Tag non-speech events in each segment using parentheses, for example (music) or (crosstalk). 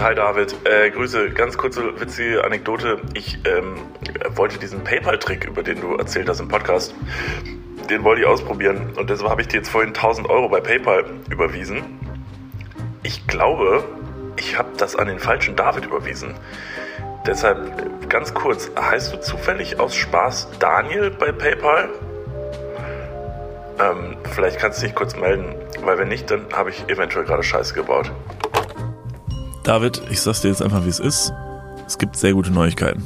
Hi David, äh, Grüße. Ganz kurze witzige Anekdote. Ich ähm, wollte diesen PayPal-Trick, über den du erzählt hast im Podcast, den wollte ich ausprobieren. Und deshalb habe ich dir jetzt vorhin 1000 Euro bei PayPal überwiesen. Ich glaube, ich habe das an den falschen David überwiesen. Deshalb äh, ganz kurz, heißt du zufällig aus Spaß Daniel bei PayPal? Ähm, vielleicht kannst du dich kurz melden, weil wenn nicht, dann habe ich eventuell gerade Scheiße gebaut. David, ich sag's dir jetzt einfach, wie es ist. Es gibt sehr gute Neuigkeiten.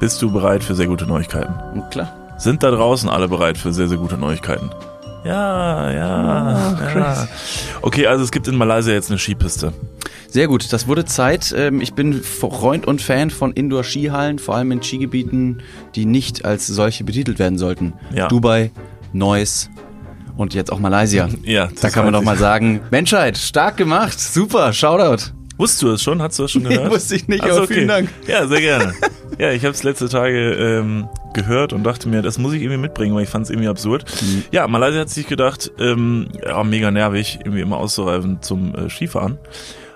Bist du bereit für sehr gute Neuigkeiten? Klar. Sind da draußen alle bereit für sehr, sehr gute Neuigkeiten? Ja, ja, Oh, ja. Okay, also es gibt in Malaysia jetzt eine Skipiste. Sehr gut, das wurde Zeit. Ähm, Ich bin Freund und Fan von Indoor-Skihallen, vor allem in Skigebieten, die nicht als solche betitelt werden sollten. Ja. Dubai, Neuss und jetzt auch Malaysia. Ja, Da kann man doch mal sagen, Menschheit, stark gemacht, super, Shoutout. Wusstest du das schon? Hast du das schon Nee, gehört? wusste ich nicht, Ach so, aber vielen Dank. Ja, sehr gerne. ja, ich habe es letzte Tage ähm, gehört und dachte mir, das muss ich irgendwie mitbringen, weil ich fand es irgendwie absurd. Mhm. Ja, Malaysia hat sich gedacht, ähm, ja, mega nervig, irgendwie immer auszureisen zum äh, Skifahren.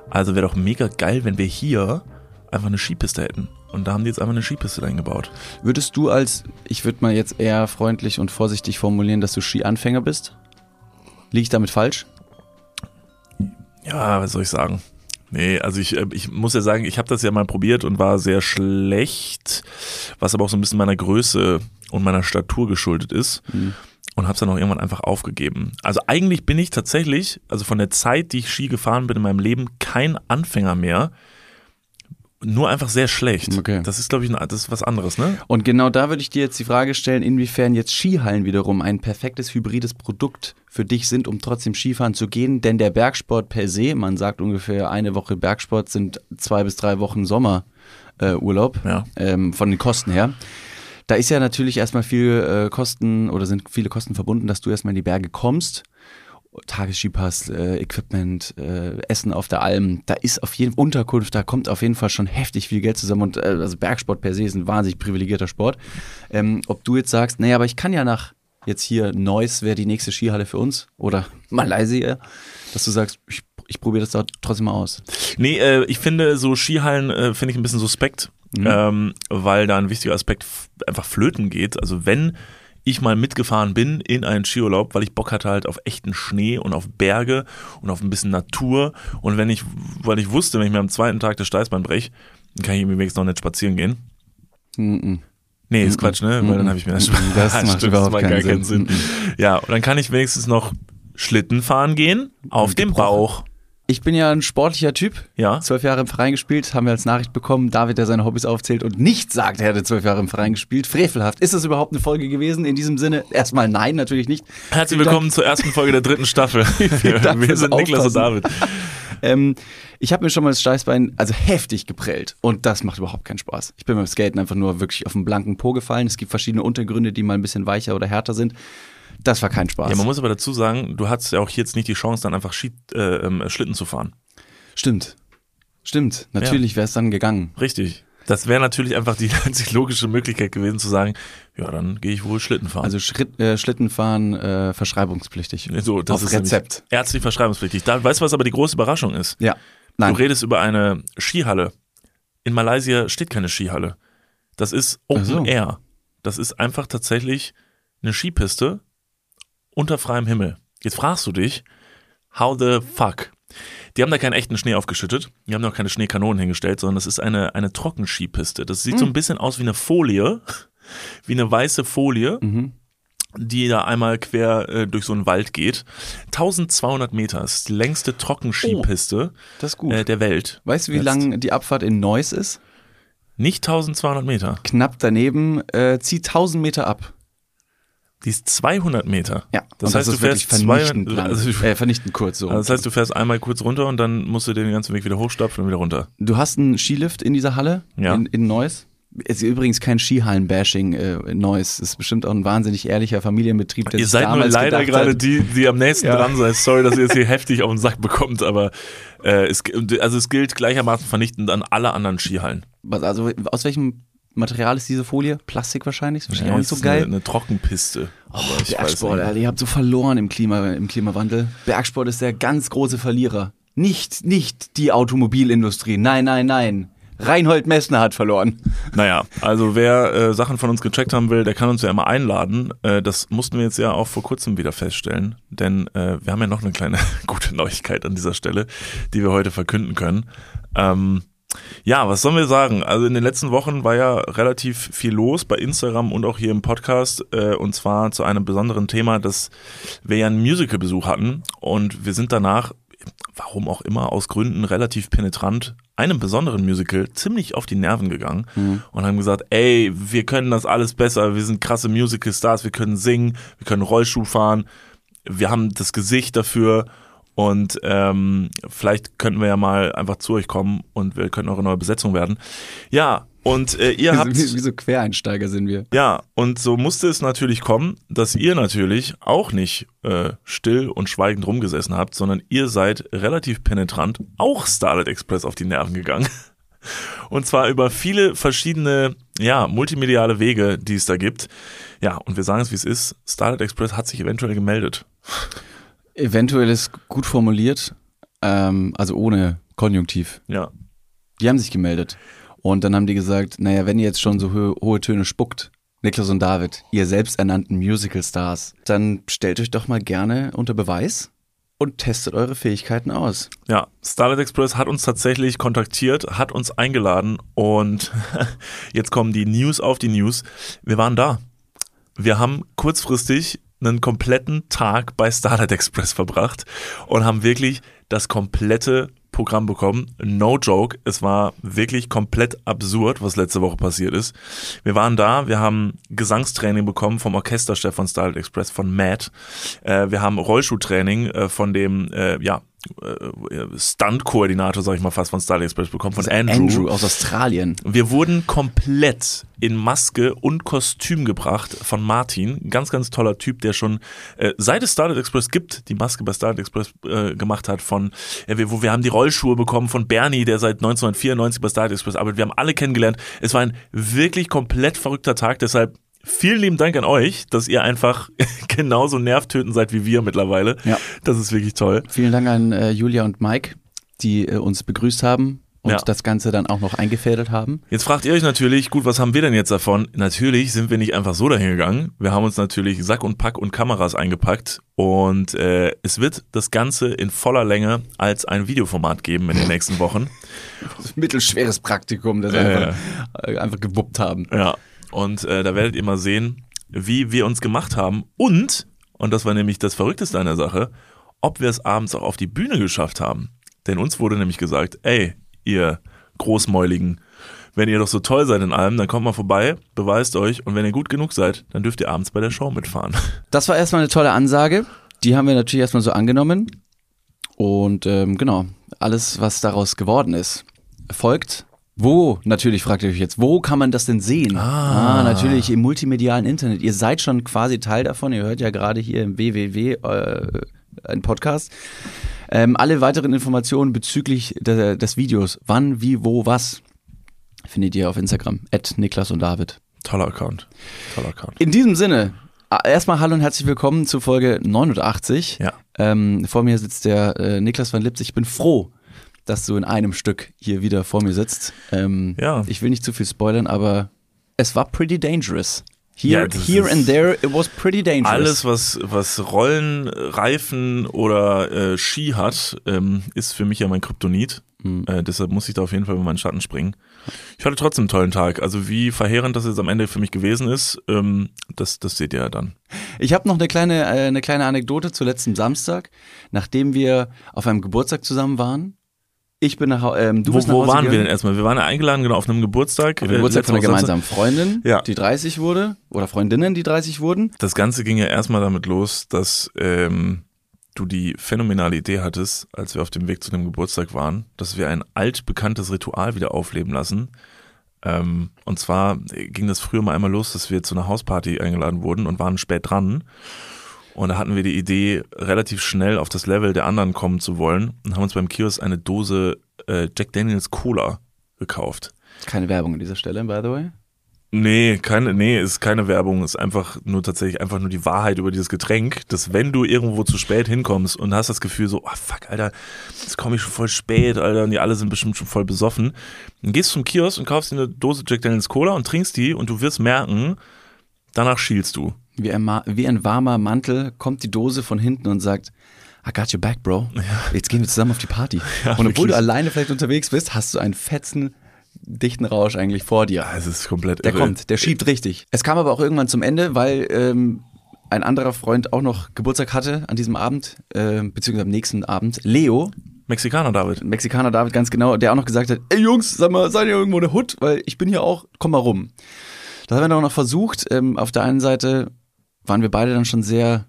Also wäre doch mega geil, wenn wir hier einfach eine Skipiste hätten. Und da haben die jetzt einfach eine Skipiste eingebaut. Würdest du als, ich würde mal jetzt eher freundlich und vorsichtig formulieren, dass du Skianfänger bist? Liege ich damit falsch? Ja, was soll ich sagen? Nee, also ich, äh, ich muss ja sagen, ich habe das ja mal probiert und war sehr schlecht, was aber auch so ein bisschen meiner Größe und meiner Statur geschuldet ist. Und habe es dann auch irgendwann einfach aufgegeben. Also eigentlich bin ich tatsächlich, also von der Zeit, die ich Ski gefahren bin in meinem Leben, kein Anfänger mehr. Nur einfach sehr schlecht. Okay. Das ist, glaube ich, ein, das ist was anderes, ne? Und genau da würde ich dir jetzt die Frage stellen, inwiefern jetzt Skihallen wiederum ein perfektes hybrides Produkt für dich sind, um trotzdem Skifahren zu gehen. Denn der Bergsport per se, man sagt ungefähr eine Woche Bergsport sind zwei bis drei Wochen Sommerurlaub äh, Urlaub, Ja. ähm, von den Kosten her. Da ist ja natürlich erstmal viel äh, Kosten oder sind viele Kosten verbunden, dass du erstmal in die Berge kommst. Tagesskipass, äh, Equipment, äh, Essen auf der Alm, da ist auf jeden Unterkunft, da kommt auf jeden Fall schon heftig viel Geld zusammen und äh, also Bergsport per se ist ein wahnsinnig privilegierter Sport. Ähm, ob du jetzt sagst, naja, aber ich kann ja nach jetzt hier Neuss wäre die nächste Skihalle für uns oder (laughs) Malaysia, dass du sagst, ich, ich probiere das da trotzdem mal aus. Nee, äh, ich finde so Skihallen äh, finde ich ein bisschen suspekt, ähm, weil da ein wichtiger Aspekt einfach flöten geht. Also wenn ich mal mitgefahren bin in einen Skiurlaub, weil ich Bock hatte halt auf echten Schnee und auf Berge und auf ein bisschen Natur und wenn ich, weil ich wusste, wenn ich mir am zweiten Tag das Steißbein brech, dann kann ich irgendwie wenigstens noch nicht spazieren gehen. Mhm. Nee, ist Quatsch, ne? Weil dann habe ich mir das Mhm, (laughs) das macht Stimmt, überhaupt macht keinen gar keinen Sinn. Sinn. Ja, und dann kann ich wenigstens noch Schlitten fahren gehen auf dem. Bauch. Ich bin ja ein sportlicher Typ. Ja. Zwölf Jahre im Verein gespielt, haben wir als Nachricht bekommen. David, der seine Hobbys aufzählt und nicht sagt, er hätte zwölf Jahre im Verein gespielt. Frevelhaft. Ist das überhaupt eine Folge gewesen? In diesem Sinne, erstmal nein, natürlich nicht. Herzlich Vielen willkommen zur ersten Folge der dritten Staffel. (laughs) (laughs) Wir sind Niklas und Aufpassen. David. Ähm, ich habe mir schon mal das Steißbein also heftig geprellt und das macht überhaupt keinen Spaß. Ich bin beim Skaten einfach nur wirklich auf den blanken Po gefallen. Es gibt verschiedene Untergründe, die mal ein bisschen weicher oder härter sind. Das war kein Spaß. Ja, man muss aber dazu sagen, du hattest ja auch jetzt nicht die Chance, dann einfach Ski, äh, ähm, Schlitten zu fahren. Stimmt. Stimmt. Natürlich wäre es dann gegangen. Richtig. Das wäre natürlich einfach die (laughs) einzig logische Möglichkeit gewesen zu sagen, ja, dann gehe ich wohl Schlitten fahren. Also Schritt, äh, Schlittenfahren äh, verschreibungspflichtig. so, das auf ist Rezept. Ärztlich verschreibungspflichtig. Da, weißt du, was aber die große Überraschung ist? Ja. Nein. Du redest über eine Skihalle. In Malaysia steht keine Skihalle. Das ist Open so. Air. Das ist einfach tatsächlich eine Skipiste unter freiem Himmel. Jetzt fragst du dich, how the fuck? Die haben da keinen echten Schnee aufgeschüttet. Die haben noch keine Schneekanonen hingestellt, sondern das ist eine, eine Trockenskipiste. Das sieht so ein bisschen aus wie eine Folie, (laughs) wie eine weiße Folie, Mhm. die da einmal quer äh, durch so einen Wald geht. 1200 Meter ist die längste Trockenskipiste gut. äh, der Welt. weißt du, wie Jetzt. lang die Abfahrt in Neuss ist? Nicht 1200 Meter. Knapp daneben, äh, zieht 1000 Meter ab. Die ist 200 Meter. Ja, Das und heißt, das du fährst vernichtend, 200 lang. also, äh, vernichtend kurz so. also das heißt, du fährst einmal kurz runter und dann musst du den ganzen Weg wieder hochstapfen und wieder runter. du hast einen Skilift in dieser Halle Ja. in, in Neuss. Es ist übrigens kein Skihallen-Bashing äh, in Neuss. Es ist bestimmt auch ein wahnsinnig ehrlicher Familienbetrieb, der Ihr seid nur leider gerade die, die am nächsten Ja. dran seid. Sorry, dass ihr jetzt hier (laughs) heftig auf den Sack bekommt, aber äh, es, also es gilt gleichermaßen vernichtend an alle anderen Skihallen. Was, also aus welchem Material ist diese Folie? Plastik wahrscheinlich? Ist wahrscheinlich auch nicht so geil. Eine, eine Trockenpiste. Weiß Bergsport. Alter, ihr habt so verloren im, Klima, im Klimawandel. Bergsport ist der ganz große Verlierer. Nicht, nicht die Automobilindustrie. Nein, nein, nein. Reinhold Messner hat verloren. (laughs) Naja, also wer äh, Sachen von uns gecheckt haben will, der kann uns ja immer einladen. Äh, das mussten wir jetzt ja auch vor kurzem wieder feststellen, denn äh, wir haben ja noch eine kleine (laughs) gute Neuigkeit an dieser Stelle, die wir heute verkünden können. Ähm, ja, was sollen wir sagen? Also in den letzten Wochen war ja relativ viel los bei Instagram und auch hier im Podcast äh, und zwar zu einem besonderen Thema, dass wir ja einen Musical-Besuch hatten und wir sind danach, warum auch immer, aus Gründen relativ penetrant einem besonderen Musical ziemlich auf die Nerven gegangen mhm. und haben gesagt, ey, wir können das alles besser, wir sind krasse Musical-Stars, wir können singen, wir können Rollstuhl fahren, wir haben das Gesicht dafür und ähm, vielleicht könnten wir ja mal einfach zu euch kommen und wir könnten eure neue Besetzung werden. Ja, und äh, ihr habt. Wie, wie so Quereinsteiger sind wir. Ja, und so musste es natürlich kommen, dass ihr natürlich auch nicht äh, still und schweigend rumgesessen habt, sondern ihr seid relativ penetrant auch Starlight Express auf die Nerven gegangen. (laughs) Und zwar über viele verschiedene, ja, multimediale Wege, die es da gibt. Ja, und wir sagen es, wie es ist. Starlight Express hat sich eventuell gemeldet. Eventuell ist gut formuliert, ähm, also ohne Konjunktiv. Ja. Die haben sich gemeldet. Und dann haben die gesagt, naja, wenn ihr jetzt schon so ho hohe Töne spuckt, Niklas und David, ihr selbsternannten Musical-Stars, dann stellt euch doch mal gerne unter Beweis und testet eure Fähigkeiten aus. Ja, Starlight Express hat uns tatsächlich kontaktiert, hat uns eingeladen und (laughs) jetzt kommen die News auf die News. Wir waren da. Wir haben kurzfristig einen kompletten Tag bei Starlight Express verbracht und haben wirklich das komplette Programm bekommen. No joke. Es war wirklich komplett absurd, was letzte Woche passiert ist. Wir waren da, wir haben Gesangstraining bekommen vom Orchesterchef von Starlight Express, von Matt. Äh, wir haben Rollschuhtraining äh, von dem, äh, ja, Stunt-Koordinator, sag ich mal fast, von Starlight Express bekommen, von Andrew. Andrew aus Australien. Wir wurden komplett in Maske und Kostüm gebracht von Martin. Ganz, ganz toller Typ, der schon äh, seit es Starlight Express gibt, die Maske bei Starlight Express äh, gemacht hat von, äh, wir, wo wir haben die Rollschuhe bekommen von Bernie, der seit 1994 bei Starlight Express arbeitet. Wir haben alle kennengelernt. Es war ein wirklich komplett verrückter Tag, deshalb Vielen lieben Dank an euch, dass ihr einfach (laughs) genauso nervtötend seid wie wir mittlerweile. Ja. Das ist wirklich toll. Vielen Dank an äh, Julia und Mike, die äh, uns begrüßt haben und Ja. das Ganze dann auch noch eingefädelt haben. Jetzt fragt ihr euch natürlich, gut, was haben wir denn jetzt davon? Natürlich sind wir nicht einfach so dahin gegangen. Wir haben uns natürlich Sack und Pack und Kameras eingepackt und äh, es wird das Ganze in voller Länge als ein Videoformat geben in den nächsten Wochen. (laughs) Mittelschweres Praktikum, das Ja, einfach, äh, einfach gewuppt haben. Ja, und äh, da werdet ihr mal sehen, wie wir uns gemacht haben und, und das war nämlich das Verrückteste an der Sache, ob wir es abends auch auf die Bühne geschafft haben. Denn uns wurde nämlich gesagt, ey, ihr Großmäuligen, wenn ihr doch so toll seid in allem, dann kommt mal vorbei, beweist euch und wenn ihr gut genug seid, dann dürft ihr abends bei der Show mitfahren. (laughs) Das war erstmal eine tolle Ansage. Die haben wir natürlich erstmal so angenommen. Und ähm, genau, alles, was daraus geworden ist, folgt. Wo, natürlich fragt ihr euch jetzt, wo kann man das denn sehen? Ah. natürlich im multimedialen Internet. Ihr seid schon quasi Teil davon. Ihr hört ja gerade hier im WWW äh, einen Podcast. Ähm, alle weiteren Informationen bezüglich de, des Videos, wann, wie, wo, was, findet ihr auf Instagram. At Niklas und David. Toller Account. Toller Account. In diesem Sinne, erstmal hallo und herzlich willkommen zu Folge 89. Ja. Ähm, vor mir sitzt der äh, Niklas van Lipz. Ich bin froh, dass du in einem Stück hier wieder vor mir sitzt. Ähm, Ja. Ich will nicht zu viel spoilern, aber es war pretty dangerous. Here, Ja, here and there, it was pretty dangerous. Alles, was, was Rollen, Reifen oder äh, Ski hat, ähm, ist für mich ja mein Kryptonit. Mhm. Äh, deshalb muss ich da auf jeden Fall über meinen Schatten springen. Ich hatte trotzdem einen tollen Tag. Also wie verheerend das jetzt am Ende für mich gewesen ist, ähm, das, das seht ihr ja dann. Ich habe noch eine kleine, äh, eine kleine Anekdote zu letzten Samstag, nachdem wir auf einem Geburtstag zusammen waren. Ich bin nach ähm, du wo bist nach wo Hause waren wir gegangen. denn erstmal? Wir waren ja eingeladen genau auf einem Geburtstag. Auf dem Geburtstag von einer gemeinsamen Freundin, Ja. die 30 wurde, oder Freundinnen, die 30 wurden. Das Ganze ging ja erstmal damit los, dass ähm, du die phänomenale Idee hattest, als wir auf dem Weg zu dem Geburtstag waren, dass wir ein altbekanntes Ritual wieder aufleben lassen. Ähm, und zwar ging das früher mal einmal los, dass wir zu einer Hausparty eingeladen wurden und waren spät dran. Und da hatten wir die Idee, relativ schnell auf das Level der anderen kommen zu wollen und haben uns beim Kiosk eine Dose äh, Jack Daniels Cola gekauft. Keine Werbung an dieser Stelle, by the way. Nee, keine, nee, ist keine Werbung, ist einfach nur tatsächlich einfach nur die Wahrheit über dieses Getränk, dass wenn du irgendwo zu spät hinkommst und hast das Gefühl so, oh fuck, Alter, jetzt komme ich schon voll spät, Alter, und die alle sind bestimmt schon voll besoffen, dann gehst du zum Kiosk und kaufst dir eine Dose Jack Daniels Cola und trinkst die und du wirst merken, danach schielst du. Wie ein, wie ein warmer Mantel kommt die Dose von hinten und sagt, I got your back, Bro. Jetzt gehen wir zusammen auf die Party. (laughs) Ja, und obwohl wirklich. du alleine vielleicht unterwegs bist, hast du einen fetzen, dichten Rausch eigentlich vor dir. Es ist komplett Der irre. kommt, der schiebt richtig. Es kam aber auch irgendwann zum Ende, weil ähm, ein anderer Freund auch noch Geburtstag hatte an diesem Abend, äh, beziehungsweise am nächsten Abend. Leo, Mexikaner, David. Mexikaner David ganz genau, der auch noch gesagt hat, ey Jungs, sag mal, seid ihr irgendwo in der Hut? Weil ich bin hier auch, komm mal rum. Das haben wir dann noch versucht. Ähm, auf der einen Seite waren wir beide dann schon sehr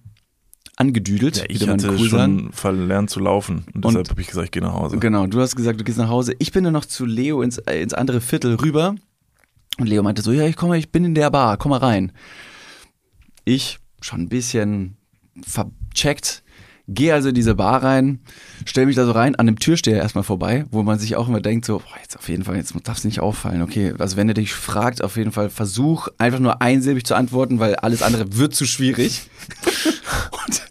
angedüdelt. Ja, ich hatte cool sagen. schon verlernt zu laufen und deshalb habe ich gesagt, ich gehe nach Hause. Genau, du hast gesagt, du gehst nach Hause. Ich bin dann noch zu Leo ins, äh, ins andere Viertel rüber. Und Leo meinte so, ja, ich komme, ich bin in der Bar, komm mal rein. Ich schon ein bisschen vercheckt, gehe also in diese Bar rein, stelle mich da so rein, an dem Türsteher erstmal vorbei, wo man sich auch immer denkt, so, boah, jetzt auf jeden Fall, jetzt darf es nicht auffallen. Okay, also wenn er dich fragt, auf jeden Fall versuch einfach nur einsilbig zu antworten, weil alles andere wird zu schwierig. (laughs) Und,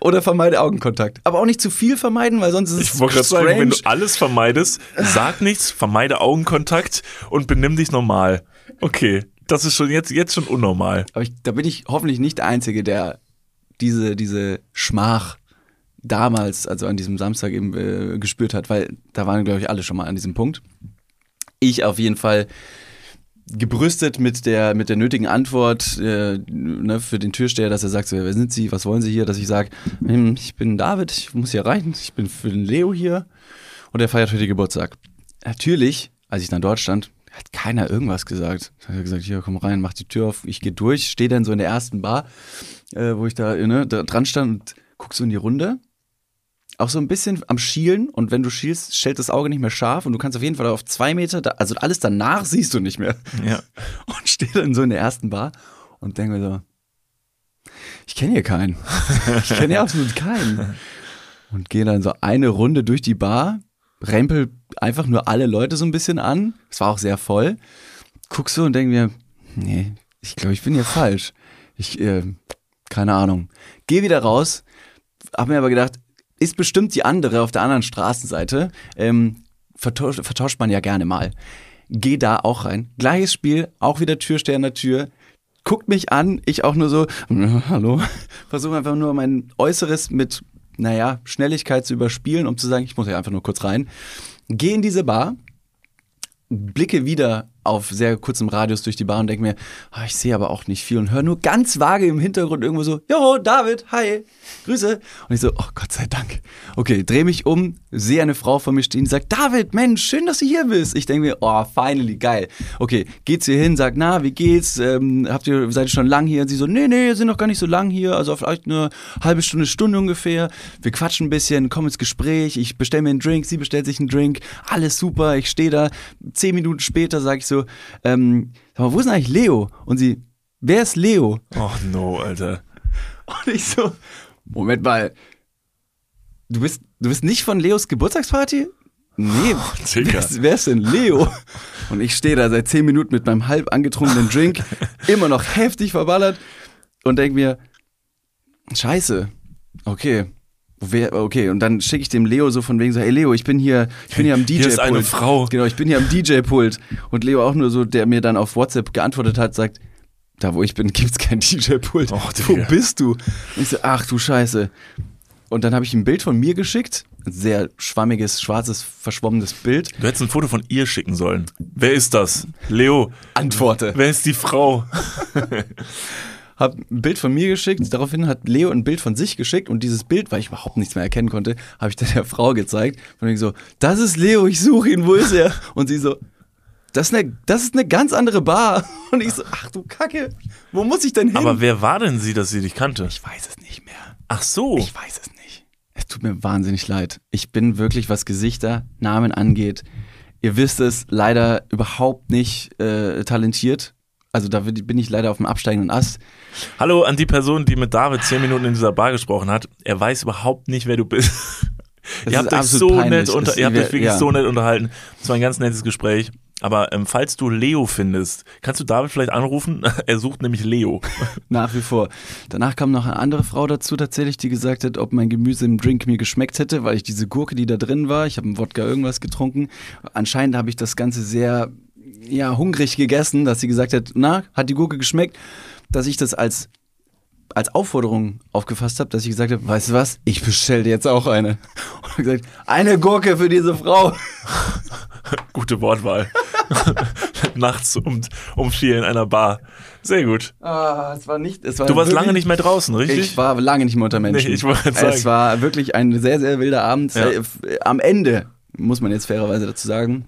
oder vermeide Augenkontakt. Aber auch nicht zu viel vermeiden, weil sonst ist es Ich wollte gerade sagen, wenn du alles vermeidest, sag nichts, vermeide Augenkontakt und benimm dich normal. Okay, das ist schon jetzt, jetzt schon unnormal. Aber ich, da bin ich hoffentlich nicht der Einzige, der diese, diese Schmach damals, also an diesem Samstag eben äh, gespürt hat, weil da waren, glaube ich, alle schon mal an diesem Punkt. Ich auf jeden Fall gebrüstet mit der, mit der nötigen Antwort äh, ne, für den Türsteher, dass er sagt, wer sind Sie, was wollen Sie hier, dass ich sage, hm, ich bin David, ich muss hier rein, ich bin für den Leo hier und er feiert heute Geburtstag. Natürlich, als ich dann dort stand, hat keiner irgendwas gesagt. Da hat gesagt, hier, komm rein, mach die Tür auf, ich gehe durch, stehe dann so in der ersten Bar, äh, wo ich da, ne, da dran stand und guck so in die Runde. Auch so ein bisschen am Schielen und wenn du schielst, stellt das Auge nicht mehr scharf und du kannst auf jeden Fall auf zwei Meter, da, also alles danach siehst du nicht mehr. Ja. (laughs) Und stehe dann so in der ersten Bar und denke mir so, ich kenne hier keinen. Ich kenne hier (laughs) absolut keinen. Und gehe dann so eine Runde durch die Bar, rempel einfach nur alle Leute so ein bisschen an. Es war auch sehr voll. Guck so und denke mir, nee, ich glaube, ich bin hier falsch. Ich, äh, keine Ahnung. Geh wieder raus, hab mir aber gedacht, ist bestimmt die andere auf der anderen Straßenseite. Ähm, vertauscht, vertauscht man ja gerne mal. Geh da auch rein. Gleiches Spiel, auch wieder Türsteher an der Tür. Guckt mich an, ich auch nur so, (laughs) hallo. Versuche einfach nur mein Äußeres mit, naja, Schnelligkeit zu überspielen, um zu sagen, ich muss ja einfach nur kurz rein. Geh in diese Bar, blicke wieder auf sehr kurzem Radius durch die Bar und denke mir, ah, ich sehe aber auch nicht viel und höre nur ganz vage im Hintergrund irgendwo so, Jo, David, hi, Grüße. Und ich so, oh Gott sei Dank. Okay, drehe mich um, sehe eine Frau vor mir stehen, die sagt, David, Mensch, schön, dass du hier bist. Ich denke mir, oh, finally, geil. Okay, geht sie hin, sagt, na, wie geht's? Ähm, habt ihr, seid ihr schon lang hier? Und sie so, nee, nee, sind noch gar nicht so lang hier, also vielleicht eine halbe Stunde, Stunde ungefähr. Wir quatschen ein bisschen, kommen ins Gespräch, ich bestelle mir einen Drink, sie bestellt sich einen Drink, alles super, ich stehe da. Zehn Minuten später sage ich so, ähm, sag mal, wo ist denn eigentlich Leo? Und sie, wer ist Leo? Oh no, Alter. Und ich so, Moment mal, du bist, du bist nicht von Leos Geburtstagsparty? Nee, Digga. wer, ist, wer ist denn Leo? Und ich stehe da seit zehn Minuten mit meinem halb angetrunkenen Drink, (laughs) immer noch heftig verballert und denk mir, scheiße, okay. Okay, und dann schicke ich dem Leo so von wegen so, hey Leo, ich bin hier, ich bin hier am DJ-Pult. (laughs) Hier ist eine Frau. Genau, ich bin hier am DJ-Pult. Und Leo auch nur so, der mir dann auf WhatsApp geantwortet hat, sagt, da wo ich bin, (laughs) gibt's kein DJ-Pult. Wo bist du? Und ich so, ach du Scheiße. Und dann habe ich ein Bild von mir geschickt, ein sehr schwammiges, schwarzes, verschwommenes Bild. Du hättest ein Foto von ihr schicken sollen. Wer ist das? Leo. Antworte. Wer ist die Frau? (laughs) Hab ein Bild von mir geschickt, daraufhin hat Leo ein Bild von sich geschickt und dieses Bild, weil ich überhaupt nichts mehr erkennen konnte, habe ich dann der Frau gezeigt. Und ich so, das ist Leo, ich suche ihn, wo ist er? Und sie so, das ist, eine, das ist eine ganz andere Bar. (laughs) Und ich so, ach du Kacke, wo muss ich denn hin? Aber wer war denn sie, dass sie dich kannte? ich weiß es nicht mehr. Ach so. Ich weiß es nicht. Es tut mir wahnsinnig leid. Ich bin wirklich, was Gesichter, Namen angeht, ihr wisst es, leider überhaupt nicht äh, talentiert. Also da bin ich leider auf dem absteigenden Ast. Hallo an die Person, die mit David zehn Minuten in dieser Bar gesprochen hat. Er weiß überhaupt nicht, wer du bist. (laughs) Das ihr habt euch so peinlich. nett unter, ihr habt euch wirklich ja. so nett unterhalten. Es war ein ganz nettes Gespräch. Aber ähm, falls du Leo findest, kannst du David vielleicht anrufen? (laughs) er sucht nämlich Leo. (laughs) Nach wie vor. Danach kam noch eine andere Frau dazu tatsächlich, die gesagt hat, ob mein Gemüse im Drink mir geschmeckt hätte, weil ich diese Gurke, die da drin war, ich habe einen Wodka irgendwas getrunken. Anscheinend habe ich das Ganze sehr ja, hungrig gegessen, dass sie gesagt hat, na, hat die Gurke geschmeckt? Dass ich das als als Aufforderung aufgefasst habe, dass ich gesagt habe, weißt du was, ich bestelle dir jetzt auch eine. (laughs) Und gesagt, eine Gurke für diese Frau. (laughs) Gute Wortwahl. (laughs) Nachts um, um vier in einer Bar. Sehr gut. Ah, es war nicht, es war Du warst wirklich, lange nicht mehr draußen, richtig? Ich war lange nicht mehr unter Menschen. Nee, ich wollte sagen. Es war wirklich ein sehr, sehr wilder Abend. Ja. Äh, Am Ende, muss man jetzt fairerweise dazu sagen,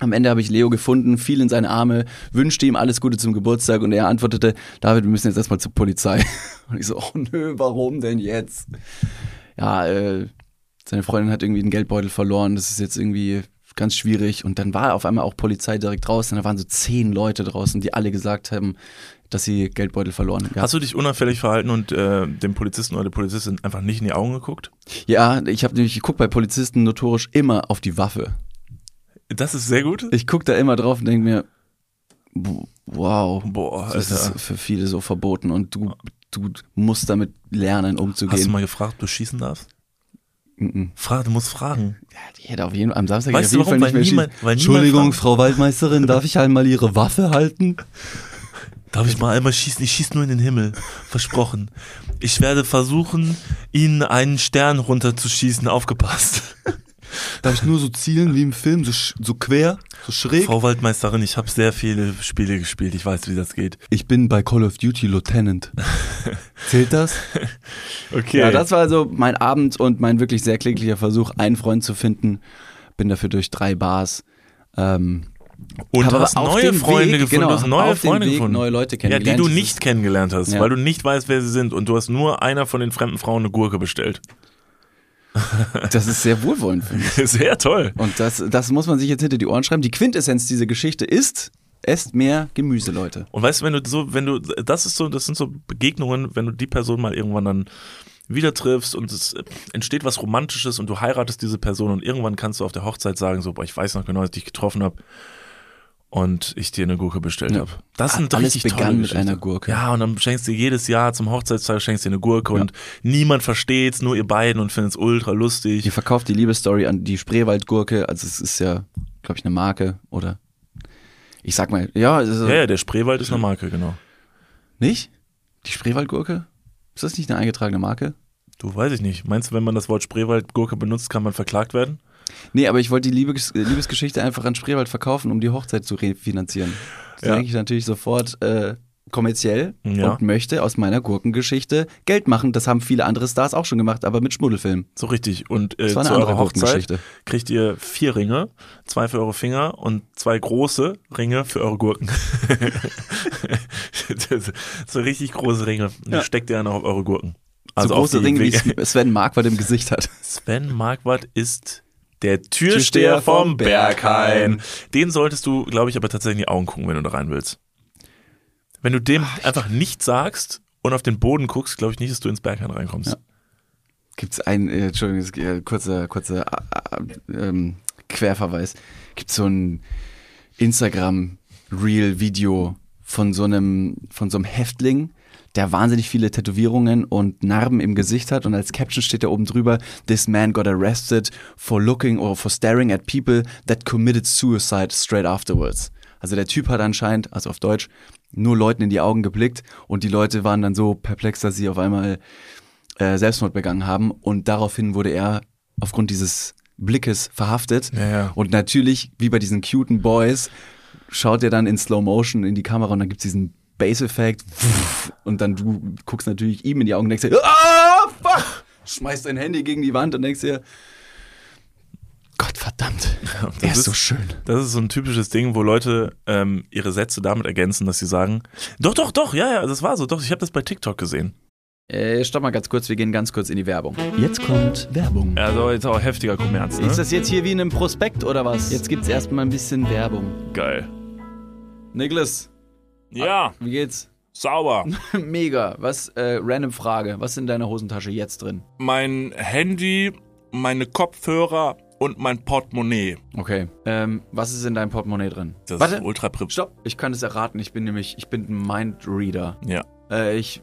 am Ende habe ich Leo gefunden, fiel in seine Arme, wünschte ihm alles Gute zum Geburtstag und er antwortete, David, wir müssen jetzt erstmal zur Polizei. (laughs) Und ich so, oh nö, warum denn jetzt? Ja, äh, seine Freundin hat irgendwie einen Geldbeutel verloren, das ist jetzt irgendwie ganz schwierig. Und dann war auf einmal auch Polizei direkt draußen, da waren so zehn Leute draußen, die alle gesagt haben, dass sie Geldbeutel verloren haben. Hast du dich unauffällig verhalten und äh, dem Polizisten oder der Polizistin einfach nicht in die Augen geguckt? Ja, ich habe nämlich geguckt bei Polizisten notorisch immer auf die Waffe. Das ist sehr gut. Ich gucke da immer drauf und denke mir, wow, Boah, das Alter. ist für viele so verboten und du, du musst damit lernen, Hast du umzugehen. mal gefragt, ob du schießen darfst? Mhm. Frag, du musst fragen. Ja, die hätte auf jeden, am Samstag Weißt auf jeden Fall nicht mehr niemand, Entschuldigung, Frau Waldmeisterin, darf ich einmal Ihre Waffe halten? Darf ich mal einmal schießen? Ich schieße nur in den Himmel. Versprochen. Ich werde versuchen, Ihnen einen Stern runterzuschießen. Aufgepasst. Darf ich nur so zielen wie im Film, so, so quer, so schräg? Frau Waldmeisterin, ich habe sehr viele Spiele gespielt. Ich weiß, wie das geht. Ich bin bei Call of Duty Lieutenant. (laughs) Zählt das? Okay. Ja, das war also mein Abend und mein wirklich sehr kläglicher Versuch, einen Freund zu finden. Bin dafür durch drei Bars. Ähm, und aber hast neue Freunde Weg, gefunden. genau, du hast neue Freunde Weg gefunden. neue Leute Ja, die kennengelernt. du nicht kennengelernt hast, Ja. weil du nicht weißt, wer sie sind. Und du hast nur einer von den fremden Frauen eine Gurke bestellt. Das ist sehr wohlwollend für mich. (laughs) Sehr toll. Und das, das muss man sich jetzt hinter die Ohren schreiben. Die Quintessenz dieser Geschichte ist, esst mehr Gemüse, Leute. Und weißt du, wenn du so, wenn du, das ist so, das sind so Begegnungen, wenn du die Person mal irgendwann dann wieder triffst und es entsteht was Romantisches und du heiratest diese Person und irgendwann kannst du auf der Hochzeit sagen, so, boah, ich weiß noch genau, dass ich dich getroffen habe und ich dir eine Gurke bestellt Ja. habe. Das sind Alles richtig tolle begann mit Geschichten. einer Gurke. Ja, und dann schenkst du jedes Jahr zum Hochzeitstag schenkst du dir eine Gurke Ja. und niemand versteht's, nur ihr beiden und findet es ultra lustig. Ihr verkauft die Liebesstory an die Spreewaldgurke. Also es ist ja, glaube ich, eine Marke, oder? Ich sag mal, ja, es ist Ja, ja, der Spreewald ist eine Marke, genau. nicht? Die Spreewaldgurke? Ist das nicht eine eingetragene Marke? Du weiß ich nicht. Meinst du, wenn man das Wort Spreewaldgurke benutzt, kann man verklagt werden? Nee, aber ich wollte die Liebes Liebesgeschichte einfach an Spreewald verkaufen, um die Hochzeit zu refinanzieren. Das Ja. denke ich natürlich sofort äh, kommerziell Ja. und möchte aus meiner Gurkengeschichte Geld machen. Das haben viele andere Stars auch schon gemacht, aber mit Schmuddelfilmen. So richtig. Und äh, zu eurer Hochzeit kriegt ihr vier Ringe, zwei für eure Finger und zwei große Ringe für eure Gurken. (laughs) so richtig große Ringe. Die Ja. steckt ihr dann auch auf eure Gurken. So Also auf große Ringe, wie Sven Marquardt im Gesicht hat. (laughs) Sven Marquardt ist der Türsteher vom Berghain. Den solltest du, glaube ich, aber tatsächlich in die Augen gucken, wenn du da rein willst. Wenn du dem einfach nichts sagst und auf den Boden guckst, glaube ich nicht, dass du ins Berghain reinkommst. Ja. Gibt es ein, äh, Entschuldigung, äh, kurzer, kurzer äh, äh, ähm, Querverweis. Gibt so ein Instagram-Reel-Video von so einem, von so einem Häftling, der wahnsinnig viele Tätowierungen und Narben im Gesicht hat und als Caption steht da oben drüber, This man got arrested for looking or for staring at people that committed suicide straight afterwards. Also der Typ hat anscheinend, also auf Deutsch, nur Leuten in die Augen geblickt und die Leute waren dann so perplex, dass sie auf einmal äh, Selbstmord begangen haben und daraufhin wurde er aufgrund dieses Blickes verhaftet. Ja, ja. Und natürlich, wie bei diesen cuten Boys, schaut er dann in Slow Motion in die Kamera und dann gibt's diesen Bass-Effekt und dann du guckst natürlich ihm in die Augen und denkst dir, ah, fuck! Schmeißt dein Handy gegen die Wand und denkst dir, Gott verdammt, das er ist ist- so schön. Das ist so ein typisches Ding, wo Leute ähm, ihre Sätze damit ergänzen, dass sie sagen, doch, doch, doch, ja, ja, das war so, doch, ich habe das bei TikTok gesehen. Äh, stopp mal ganz kurz, wir gehen ganz kurz in die Werbung. Jetzt kommt Werbung. Also jetzt auch heftiger Kommerz, ne? Ist das jetzt hier wie in einem Prospekt oder was? Jetzt gibt's erstmal ein bisschen Werbung. geil. Niklas, Ja, wie geht's? sauber. (laughs) Mega. Was, äh, random Frage. Was ist in deiner Hosentasche jetzt drin? Mein Handy, meine Kopfhörer und mein Portemonnaie. Okay. Ähm, was ist in deinem Portemonnaie drin? Das Warte, ist ultra prip. stopp. Ich kann es erraten. Ich bin nämlich, ich bin ein Mindreader. Ja. Äh, ich,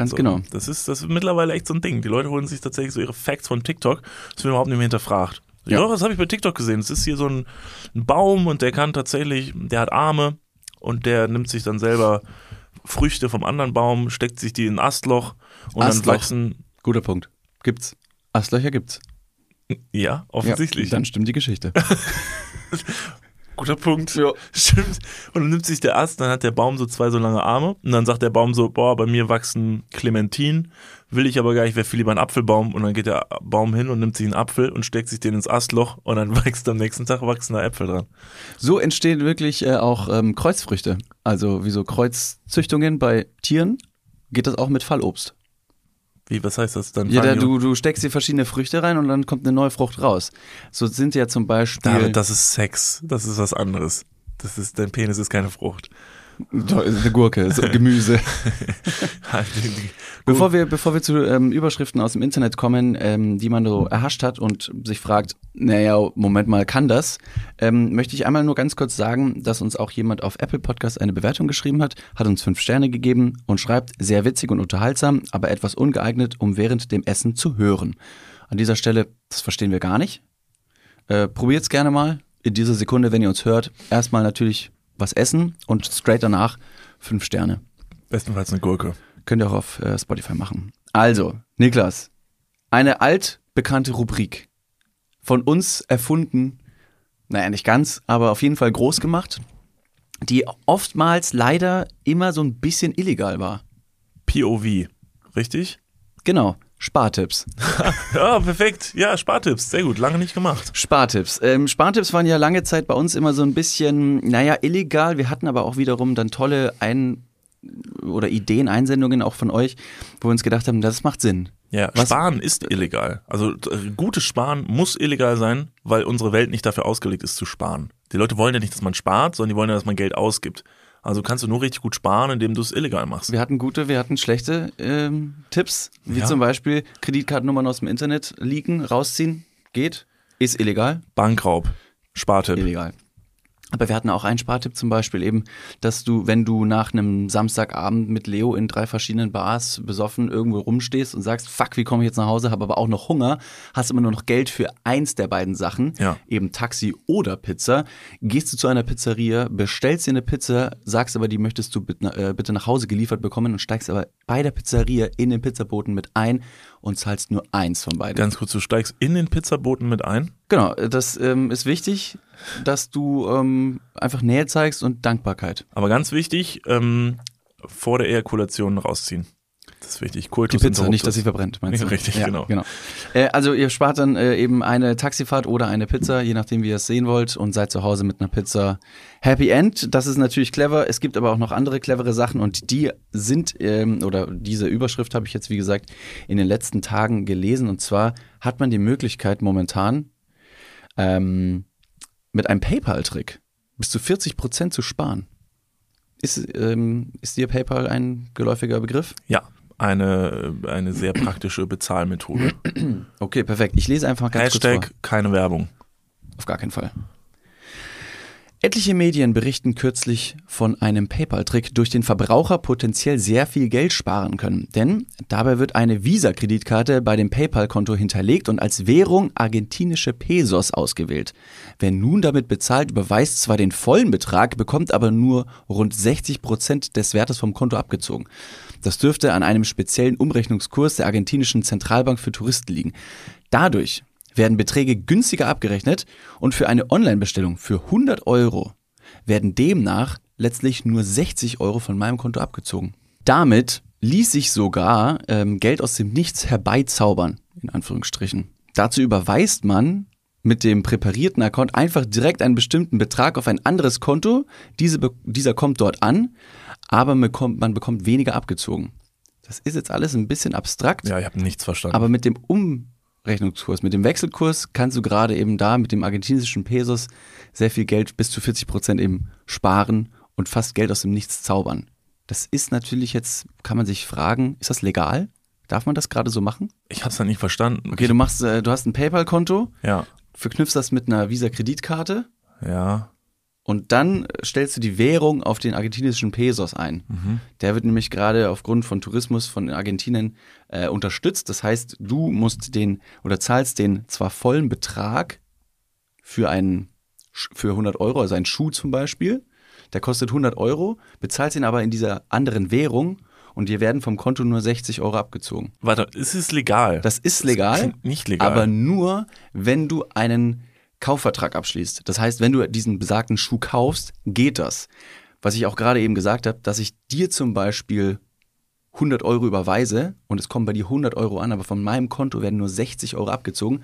Ganz So, genau. Das ist, das ist mittlerweile echt so ein Ding. Die Leute holen sich tatsächlich so ihre Facts von TikTok. Das wird überhaupt nicht mehr hinterfragt. Ja, Ja. was habe ich bei TikTok gesehen? Es ist hier so ein, ein Baum und der kann tatsächlich, der hat Arme und der nimmt sich dann selber Früchte vom anderen Baum, steckt sich die in ein Astloch und Astloch. dann wachsen. Guter Punkt. Gibt's. Astlöcher gibt's. Ja, offensichtlich. Ja, dann stimmt die Geschichte. (laughs) Guter Punkt. (laughs) Stimmt. Und dann nimmt sich der Ast, dann hat der Baum so zwei so lange Arme und dann sagt der Baum so, boah, bei mir wachsen Clementinen, will ich aber gar nicht, wäre viel lieber ein Apfelbaum und dann geht der Baum hin und nimmt sich einen Apfel und steckt sich den ins Astloch und dann (laughs) wächst am nächsten Tag wachsen da Äpfel dran. So entstehen wirklich äh, auch ähm, Kreuzfrüchte. Also wie so Kreuzzüchtungen bei Tieren geht das auch mit Fallobst. Wie, was heißt das dann? Ja, da, du, du steckst hier verschiedene Früchte rein und dann kommt eine neue Frucht raus. So sind ja zum Beispiel. David, das ist Sex. Das ist was anderes. Das ist, dein Penis ist keine Frucht. Eine Gurke, so Gemüse. (laughs) Halt, Bevor wir, bevor wir zu ähm, Überschriften aus dem Internet kommen, ähm, die man so erhascht hat und sich fragt, naja, Moment mal, kann das? Ähm, möchte ich einmal nur ganz kurz sagen, dass uns auch jemand auf Apple Podcast eine Bewertung geschrieben hat, hat uns fünf Sterne gegeben und schreibt, sehr witzig und unterhaltsam, aber etwas ungeeignet, um während dem Essen zu hören. An dieser Stelle, das verstehen wir gar nicht. Äh, probiert's gerne mal. In dieser Sekunde, wenn ihr uns hört, erstmal natürlich was essen und straight danach fünf Sterne. Bestenfalls eine Gurke. Könnt ihr auch auf äh, Spotify machen. Also, Niklas, eine altbekannte Rubrik. Von uns erfunden, naja, nicht ganz, aber auf jeden Fall groß gemacht, die oftmals leider immer so ein bisschen illegal war. POV. Richtig? Genau, Spartipps. (laughs) Ja, perfekt. Ja, Spartipps. Sehr gut. Lange nicht gemacht. Spartipps. Ähm, Spartipps waren ja lange Zeit bei uns immer so ein bisschen, naja, illegal. Wir hatten aber auch wiederum dann tolle Ein- oder Ideen, Einsendungen auch von euch, wo wir uns gedacht haben, das macht Sinn. Ja, Was- Sparen ist illegal. Also äh, gutes Sparen muss illegal sein, weil unsere Welt nicht dafür ausgelegt ist zu sparen. Die Leute wollen ja nicht, dass man spart, sondern die wollen ja, dass man Geld ausgibt. Also kannst du nur richtig gut sparen, indem du es illegal machst. Wir hatten gute, wir hatten schlechte ähm, Tipps, wie Ja. zum Beispiel Kreditkartennummern aus dem Internet leaken, rausziehen, geht, ist illegal, Bankraub, Spartipp. illegal. Aber wir hatten auch einen Spartipp zum Beispiel eben, dass du, wenn du nach einem Samstagabend mit Leo in drei verschiedenen Bars besoffen irgendwo rumstehst und sagst, fuck, wie komme ich jetzt nach Hause, habe aber auch noch Hunger, hast immer nur noch Geld für eins der beiden Sachen, Ja. eben Taxi oder Pizza, gehst du zu einer Pizzeria, bestellst dir eine Pizza, sagst aber, die möchtest du bitte, äh, bitte nach Hause geliefert bekommen und steigst aber bei der Pizzeria in den Pizzaboten mit ein und zahlst nur eins von beiden. Ganz kurz, du steigst in den Pizzaboten mit ein. Genau, das ähm, ist wichtig, dass du ähm, einfach Nähe zeigst und Dankbarkeit. Aber ganz wichtig, ähm, vor der Ejakulation rausziehen. Das ist wichtig. Die Kultus Pizza, nicht, dass sie verbrennt, meinst du? (laughs) Ja, richtig, genau. Äh, also ihr spart dann äh, eben eine Taxifahrt oder eine Pizza, je nachdem, wie ihr es sehen wollt und seid zu Hause mit einer Pizza. Happy End, das ist natürlich clever. Es gibt aber auch noch andere clevere Sachen und die sind, ähm, oder diese Überschrift habe ich jetzt, wie gesagt, in den letzten Tagen gelesen. Und zwar hat man die Möglichkeit momentan ähm, mit einem PayPal-Trick bis zu 40 Prozent zu sparen. Ist, ähm, ist dir PayPal ein geläufiger Begriff? Ja, eine, eine sehr praktische Bezahlmethode. Okay, perfekt. Ich lese einfach ganz kurz vor. Hashtag keine Werbung. Auf gar keinen Fall. Etliche Medien berichten kürzlich von einem PayPal-Trick, durch den Verbraucher potenziell sehr viel Geld sparen können. Denn dabei wird eine Visa-Kreditkarte bei dem PayPal-Konto hinterlegt und als Währung argentinische Pesos ausgewählt. Wer nun damit bezahlt, überweist zwar den vollen Betrag, bekommt aber nur rund 60 Prozent des Wertes vom Konto abgezogen. Das dürfte an einem speziellen Umrechnungskurs der argentinischen Zentralbank für Touristen liegen. Dadurch werden Beträge günstiger abgerechnet und für eine Online-Bestellung für 100 Euro werden demnach letztlich nur 60 Euro von meinem Konto abgezogen. Damit ließ sich sogar ähm, Geld aus dem Nichts herbeizaubern, in Anführungsstrichen. Dazu überweist man mit dem präparierten Account einfach direkt einen bestimmten Betrag auf ein anderes Konto. Diese, dieser kommt dort an, aber man bekommt, man bekommt weniger abgezogen. Das ist jetzt alles ein bisschen abstrakt. Ja, ich habe nichts verstanden. Aber mit dem Umrechnungskurs, mit dem Wechselkurs kannst du gerade eben da mit dem argentinischen Pesos sehr viel Geld, bis zu 40 Prozent eben sparen und fast Geld aus dem Nichts zaubern. Das ist natürlich jetzt, kann man sich fragen, ist das legal? Darf man das gerade so machen? ich habe es nicht verstanden. Okay, du machst, äh, du hast ein PayPal-Konto, Ja, verknüpfst das mit einer Visa-Kreditkarte ja. Und dann stellst du die Währung auf den argentinischen Pesos ein. Der wird nämlich gerade aufgrund von Tourismus von Argentinien äh, unterstützt. Das heißt, du musst den oder zahlst den zwar vollen Betrag für einen für 100 Euro, also einen Schuh zum Beispiel. Der kostet 100 Euro, bezahlst ihn aber in dieser anderen Währung und dir werden vom Konto nur 60 Euro abgezogen. Warte, ist es legal? Das ist legal, klingt nicht legal. aber nur, wenn du einen Kaufvertrag abschließt. Das heißt, wenn du diesen besagten Schuh kaufst, geht das. Was ich auch gerade eben gesagt habe, dass ich dir zum Beispiel 100 Euro überweise und es kommen bei dir 100 Euro an, aber von meinem Konto werden nur 60 Euro abgezogen,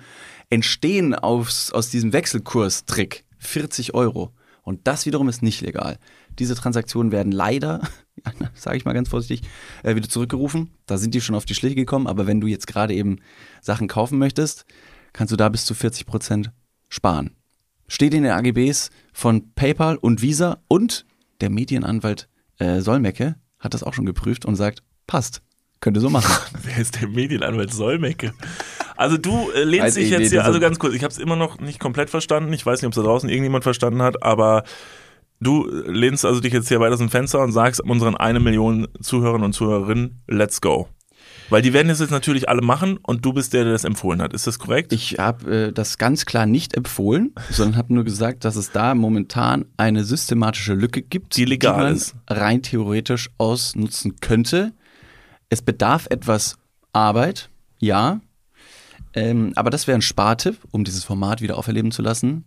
entstehen aus, aus diesem Wechselkurstrick 40 Euro. Und das wiederum ist nicht legal. Diese Transaktionen werden leider, (laughs) sage ich mal ganz vorsichtig, äh, wieder zurückgerufen. Da sind die schon auf die Schliche gekommen. Aber wenn du jetzt gerade eben Sachen kaufen möchtest, kannst du da bis zu 40 Prozent sparen. Steht in den AGBs von PayPal und Visa und der Medienanwalt äh, Solmecke hat das auch schon geprüft und sagt, passt, könnte so machen. (laughs) Wer ist der Medienanwalt Solmecke? Also du äh, lehnst Weiß dich ich jetzt nicht, hier, also ganz kurz, ich habe es immer noch nicht komplett verstanden. Ich weiß nicht, ob es da draußen irgendjemand verstanden hat, aber du äh, lehnst also dich jetzt hier weiter aus dem Fenster und sagst unseren eine Million Zuhörern und Zuhörerinnen, let's go. Weil die werden es jetzt natürlich alle machen und du bist der, der das empfohlen hat. Ist das korrekt? Ich habe äh, das ganz klar nicht empfohlen, sondern habe nur gesagt, dass es da momentan eine systematische Lücke gibt, Die legal man ist. rein theoretisch ausnutzen könnte. Es bedarf etwas Arbeit, ja, ähm, aber das wäre ein Spartipp, um dieses Format wieder auferleben zu lassen,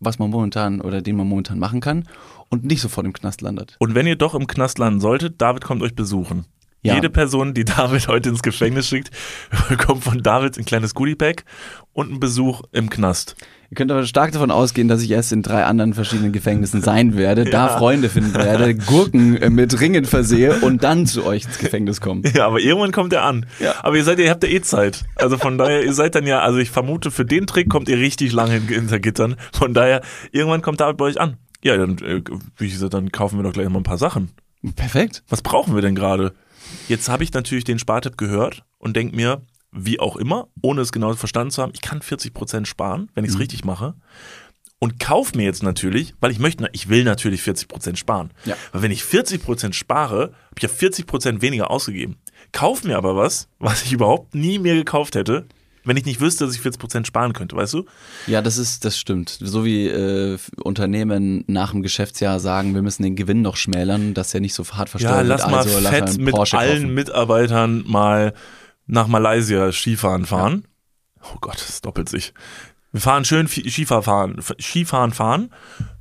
was man momentan oder den man momentan machen kann und nicht sofort im Knast landet. Und wenn ihr doch im Knast landen solltet, David kommt euch besuchen. Ja. Jede Person, die (laughs) David heute ins Gefängnis schickt, (laughs) bekommt von David ein kleines Goodiebag und einen Besuch im Knast. Ihr könnt aber stark davon ausgehen, dass ich erst in drei anderen verschiedenen Gefängnissen sein werde, da (laughs) Ja. Freunde finden werde, Gurken äh, mit Ringen versehe und dann zu euch ins Gefängnis kommen. Ja, aber irgendwann kommt er an. Ja. Aber ihr seid, ihr habt ja eh Zeit. Also von daher, ihr seid dann ja, also ich vermute, für den Trick kommt ihr richtig lange hin- hinter Gittern. Von daher, irgendwann kommt David bei euch an. Ja, dann, äh, wie gesagt, dann kaufen wir doch gleich mal ein paar Sachen. Perfekt. Was brauchen wir denn gerade? Jetzt habe ich natürlich den Spartipp gehört und denke mir, wie auch immer, ohne es genau verstanden zu haben, ich kann 40% sparen, wenn ich Mhm. es richtig mache. Und kauf mir jetzt natürlich, weil ich möchte, ich will natürlich 40% sparen. Ja. Weil wenn ich 40% spare, habe ich ja 40% weniger ausgegeben. Kauf mir aber was, was ich überhaupt nie mehr gekauft hätte, wenn ich nicht wüsste, dass ich 40% sparen könnte, weißt du? Ja, das ist, das stimmt. So wie äh, Unternehmen nach dem Geschäftsjahr sagen, wir müssen den Gewinn noch schmälern, dass er nicht so hart versteuert Ja, wird. lass mal also fett mit Porsche allen kaufen. Mitarbeitern mal nach Malaysia Skifahren fahren. Oh Gott, das doppelt sich. Wir fahren schön Skifahren, Skifahren fahren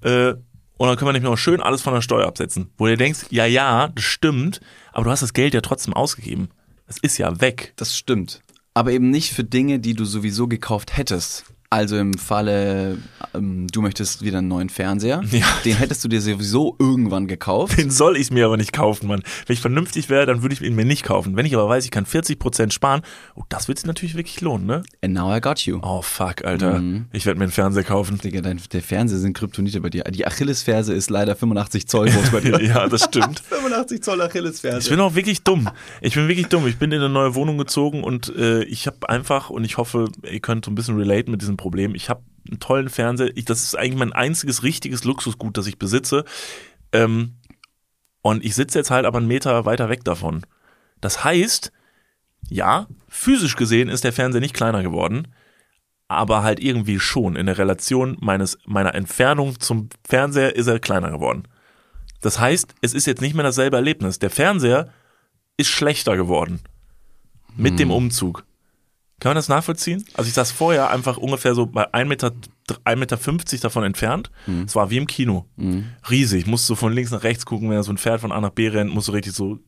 äh, und dann können wir nämlich noch schön alles von der Steuer absetzen. Wo du denkst, ja, ja, das stimmt, aber du hast das Geld ja trotzdem ausgegeben. Es ist ja weg. Das stimmt. Aber eben nicht für Dinge, die du sowieso gekauft hättest. Also im Falle, ähm, du möchtest wieder einen neuen Fernseher. (laughs) Ja. Den hättest du dir sowieso irgendwann gekauft. Den soll ich mir aber nicht kaufen, Mann. Wenn ich vernünftig wäre, dann würde ich ihn mir nicht kaufen. Wenn ich aber weiß, ich kann 40% sparen, oh, das wird sich natürlich wirklich lohnen, ne? And now I got you. Oh, fuck, Alter. Mhm. Ich werde mir einen Fernseher kaufen. Digga, dein, der Fernseher sind Kryptonite bei dir. Die Achillesferse ist leider 85 Zoll groß bei dir. (laughs) ja, das stimmt. (laughs) 85 Zoll Achillesferse. Ich bin auch wirklich dumm. Ich bin wirklich dumm. Ich bin in eine neue Wohnung gezogen und äh, ich habe einfach, und ich hoffe, ihr könnt so ein bisschen relate mit diesem Problem, ich habe einen tollen Fernseher. Ich, das ist eigentlich mein einziges richtiges Luxusgut, das ich besitze. Ähm, und ich sitze jetzt halt aber einen Meter weiter weg davon. Das heißt, ja, physisch gesehen ist der Fernseher nicht kleiner geworden, aber halt irgendwie schon. In der Relation meines, meiner Entfernung zum Fernseher ist er kleiner geworden. Das heißt, es ist jetzt nicht mehr dasselbe Erlebnis. Der Fernseher ist schlechter geworden. Mit dem Umzug. Kann man das nachvollziehen? Also ich saß vorher einfach ungefähr so bei 1,50 Meter, 1,50 Meter davon entfernt. Es war wie im Kino. Riesig. Musst du von links nach rechts gucken, wenn da so ein Pferd von A nach B rennt, musst du richtig so.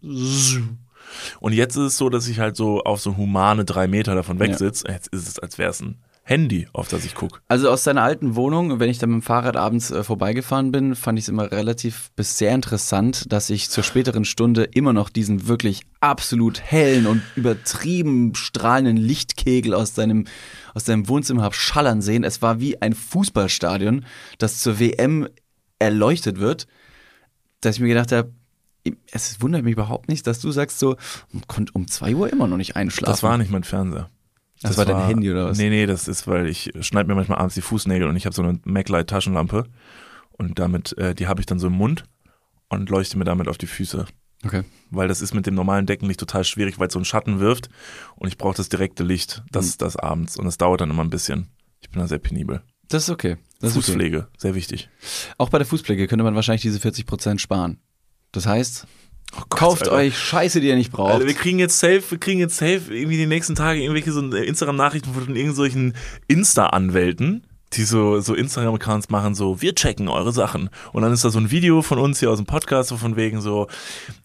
Und jetzt ist es so, dass ich halt so auf so humane drei Meter davon weg Ja. Jetzt ist es, als wäre es ein Handy, auf das ich gucke. Also aus seiner alten Wohnung, wenn ich dann mit dem Fahrrad abends äh, vorbeigefahren bin, fand ich es immer relativ bis sehr interessant, dass ich zur späteren Stunde immer noch diesen wirklich absolut hellen und übertrieben strahlenden Lichtkegel aus seinem, aus seinem Wohnzimmer hab schallern sehen. Es war wie ein Fußballstadion, das zur WM erleuchtet wird, dass ich mir gedacht habe, es wundert mich überhaupt nicht, dass du sagst so, man konnte um zwei Uhr immer noch nicht einschlafen. Das war nicht mein Fernseher. Das war dein Handy oder was? Nee, nee, das ist, weil ich schneide mir manchmal abends die Fußnägel und ich habe so eine MacLight Taschenlampe und damit, äh, die habe ich dann so im Mund und leuchte mir damit auf die Füße. Okay. Weil das ist mit dem normalen Deckenlicht total schwierig, weil es so einen Schatten wirft und ich brauche das direkte Licht, Mhm. das, das abends und das dauert dann immer ein bisschen. Ich bin da sehr penibel. Das ist okay. Das ist okay. Fußpflege, sehr wichtig. Auch bei der Fußpflege könnte man wahrscheinlich diese 40% sparen. Das heißt, Oh Gott, kauft Alter. euch Scheiße, die ihr nicht braucht. Alter, wir kriegen jetzt safe, wir kriegen jetzt safe irgendwie die nächsten Tage irgendwelche so Instagram-Nachrichten von irgendwelchen Insta-Anwälten, die so, so Instagram-Accounts machen, so, wir checken eure Sachen. Und dann ist da so ein Video von uns hier aus dem Podcast, so von wegen so,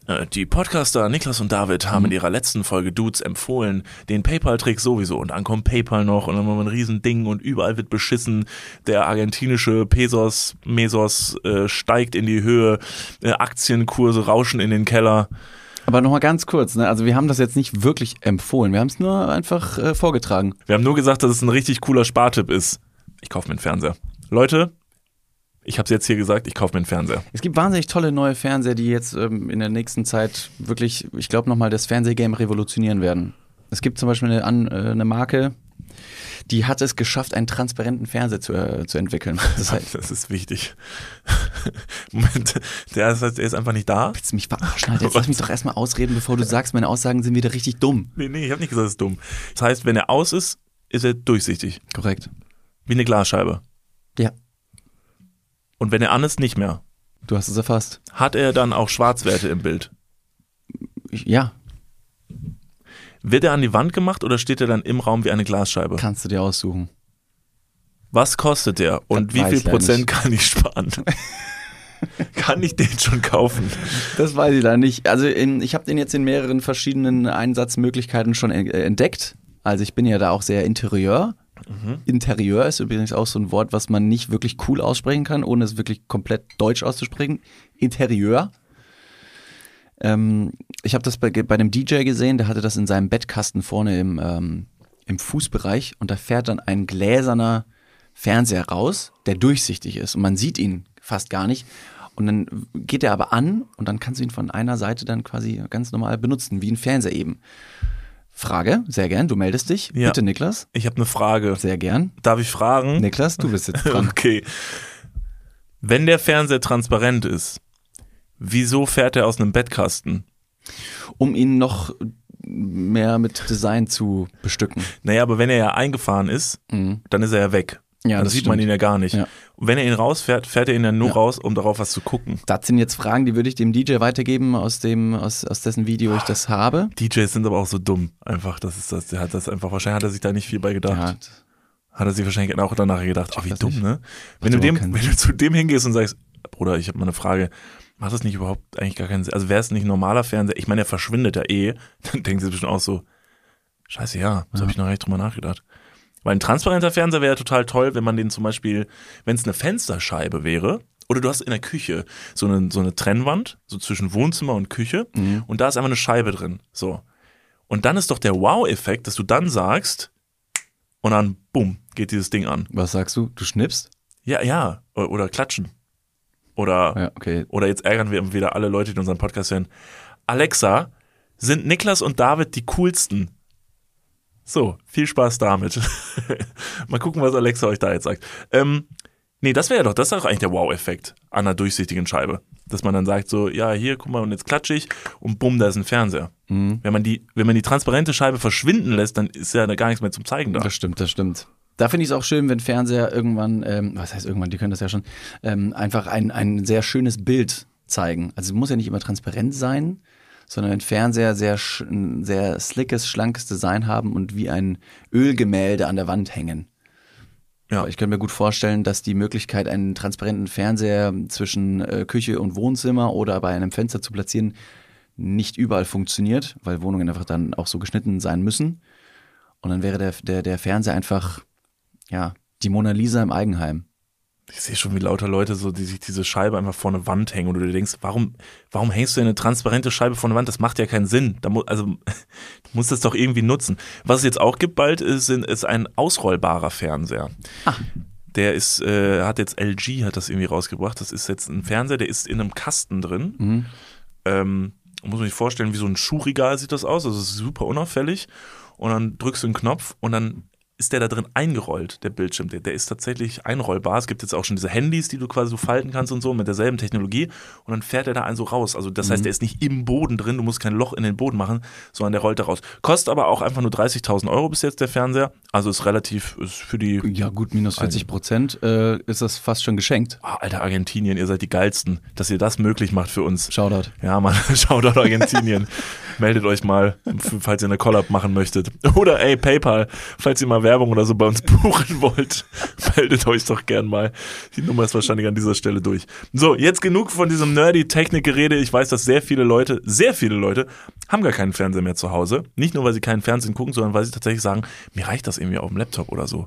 äh, die Podcaster Niklas und David haben in ihrer letzten Folge Dudes empfohlen, den PayPal-Trick sowieso. Und dann kommt PayPal noch und dann machen wir ein Riesending und überall wird beschissen. Der argentinische Pesos, Mesos äh, steigt in die Höhe, äh, Aktienkurse rauschen in den Keller. Aber nochmal ganz kurz, ne? also wir haben das jetzt nicht wirklich empfohlen, wir haben es nur einfach äh, vorgetragen. Wir haben nur gesagt, dass es ein richtig cooler Spartipp ist. Ich kaufe mir einen Fernseher. Leute, ich habe es jetzt hier gesagt, ich kaufe mir einen Fernseher. Es gibt wahnsinnig tolle neue Fernseher, die jetzt ähm, in der nächsten Zeit wirklich, ich glaube, nochmal das Fernsehgame revolutionieren werden. Es gibt zum Beispiel eine, An- äh, eine Marke, die hat es geschafft, einen transparenten Fernseher zu, äh, zu entwickeln. (laughs) Das heißt, Das ist wichtig. (laughs) Moment, der ist, der ist einfach nicht da. willst du mich verarschen? Alter? Jetzt lass mich doch erstmal ausreden, bevor du sagst, meine Aussagen sind wieder richtig dumm. Nee, nee, ich habe nicht gesagt, es ist dumm. Das heißt, wenn er aus ist, ist er durchsichtig. Korrekt. Wie eine Glasscheibe. Ja, Und wenn er an ist, nicht mehr. du hast es erfasst. Hat er dann auch Schwarzwerte im Bild? Ja, Wird er an die Wand gemacht oder steht er dann im Raum wie eine Glasscheibe? kannst du dir aussuchen. Was kostet der und Das wie viel Prozent kann ich sparen? (laughs) kann ich den schon kaufen? Das weiß ich leider nicht. Also in, ich habe den jetzt in mehreren verschiedenen Einsatzmöglichkeiten schon äh, entdeckt. Also ich bin ja da auch sehr Interieur. Interieur ist übrigens auch so ein Wort, was man nicht wirklich cool aussprechen kann, ohne es wirklich komplett deutsch auszusprechen. Interieur. Ähm, ich habe das bei, bei einem DJ gesehen, der hatte das in seinem Bettkasten vorne im, ähm, im Fußbereich und da fährt dann ein gläserner Fernseher raus, der durchsichtig ist und man sieht ihn fast gar nicht. Und dann geht er aber an und dann kannst du ihn von einer Seite dann quasi ganz normal benutzen, wie ein Fernseher eben. Frage, sehr gern, du meldest dich. Ja. Bitte, Niklas. Ich habe eine Frage. Sehr gern. Darf ich fragen? Niklas, du bist jetzt dran. (laughs) Okay. Wenn der Fernseher transparent ist, wieso fährt er aus einem Bettkasten? Um ihn noch mehr mit Design zu bestücken. Naja, aber wenn er ja eingefahren ist, Mhm. dann ist er ja weg. Ja, dann das sieht man stimmt. ihn ja gar nicht. Ja. Und wenn er ihn rausfährt, fährt er ihn ja nur Ja. raus, um darauf was zu gucken. Das sind jetzt Fragen, die würde ich dem DJ weitergeben, aus, dem, aus, aus dessen Video ich das habe. DJs sind aber auch so dumm. Einfach, das ist das. Der hat das einfach, wahrscheinlich hat er sich da nicht viel bei gedacht. Ja, Hat er sich wahrscheinlich auch danach gedacht, oh, wie dumm, nicht. ne? Wenn du, dem, wenn du zu dem hingehst und sagst, Bruder, ich habe mal eine Frage, macht das nicht überhaupt eigentlich gar keinen Sinn? Also wäre es nicht ein normaler Fernseher, ich meine, der verschwindet ja eh, (laughs) dann denken sie bestimmt auch so, scheiße, ja, so Ja. habe ich noch gar nicht drüber nachgedacht. Weil ein transparenter Fernseher wäre total toll, wenn man den zum Beispiel, wenn es eine Fensterscheibe wäre, oder du hast in der Küche so eine, so eine Trennwand, so zwischen Wohnzimmer und Küche, Mhm. und da ist einfach eine Scheibe drin. So. Und dann ist doch der Wow-Effekt, dass du dann sagst, und dann, bumm, geht dieses Ding an. Was sagst du? Du schnippst? Ja, ja. Oder, klatschen. Oder, Ja, okay. oder jetzt ärgern wir wieder alle Leute, die unseren Podcast hören. Alexa, sind Niklas und David die coolsten? So, viel Spaß damit. (laughs) Mal gucken, was Alexa euch da jetzt sagt. Ähm, nee, das wäre ja doch, das ist doch eigentlich der Wow-Effekt an einer durchsichtigen Scheibe. Dass man dann sagt so, ja, hier, guck mal, und jetzt klatsche ich und bumm, da ist ein Fernseher. Mhm. Wenn man die, wenn man die transparente Scheibe verschwinden lässt, dann ist ja da gar nichts mehr zum Zeigen da. Das stimmt, das stimmt. Da finde ich es auch schön, wenn Fernseher irgendwann, ähm, was heißt irgendwann, die können das ja schon, ähm, einfach ein, ein sehr schönes Bild zeigen. Also es muss ja nicht immer transparent sein, sondern ein Fernseher sehr, ein sehr slickes, schlankes Design haben und wie ein Ölgemälde an der Wand hängen. Ja. Ich könnte mir gut vorstellen, dass die Möglichkeit, einen transparenten Fernseher zwischen äh, Küche und Wohnzimmer oder bei einem Fenster zu platzieren, nicht überall funktioniert, weil Wohnungen einfach dann auch so geschnitten sein müssen. Und dann wäre der, der, der Fernseher einfach, ja, die Mona Lisa im Eigenheim. Ich sehe schon, wie lauter Leute so, die sich diese Scheibe einfach vor eine Wand hängen und du dir denkst, warum, warum hängst du eine transparente Scheibe vor eine Wand? Das macht ja keinen Sinn. Da mu also, (laughs) du musst das doch irgendwie nutzen. Was es jetzt auch gibt bald, ist, ist ein ausrollbarer Fernseher. Der ist, äh, hat jetzt LG hat das irgendwie rausgebracht. Das ist jetzt ein Fernseher, der ist in einem Kasten drin. Mhm. Ähm, muss man sich vorstellen, wie so ein Schuhregal sieht das aus. Also es ist super unauffällig. Und dann drückst du einen Knopf und dann ist der da drin eingerollt, der Bildschirm. Der, der ist tatsächlich einrollbar. Es gibt jetzt auch schon diese Handys, die du quasi so falten kannst und so mit derselben Technologie. Und dann fährt er da also raus. Also das heißt, der ist nicht im Boden drin. Du musst kein Loch in den Boden machen, sondern der rollt da raus. Kostet aber auch einfach nur 30.000 Euro bis jetzt der Fernseher. Also ist relativ, ist für die Ja, gut, minus 40 Prozent äh, ist das fast schon geschenkt. Ah, Alter, Argentinien, ihr seid die geilsten, dass ihr das möglich macht für uns. Shoutout. Ja, Mann, (laughs) Shoutout Argentinien. (laughs) Meldet euch mal, falls ihr eine Collab machen möchtet. Oder ey, PayPal, falls ihr mal Werbung oder so bei uns (laughs) buchen wollt, meldet euch doch gern mal. Die Nummer ist wahrscheinlich an dieser Stelle durch. So, jetzt genug von diesem nerdy Technikgerede. Ich weiß, dass sehr viele Leute, sehr viele Leute, haben gar keinen Fernseher mehr zu Hause. Nicht nur, weil sie keinen Fernsehen gucken, sondern weil sie tatsächlich sagen, mir reicht das irgendwie auf dem Laptop oder so,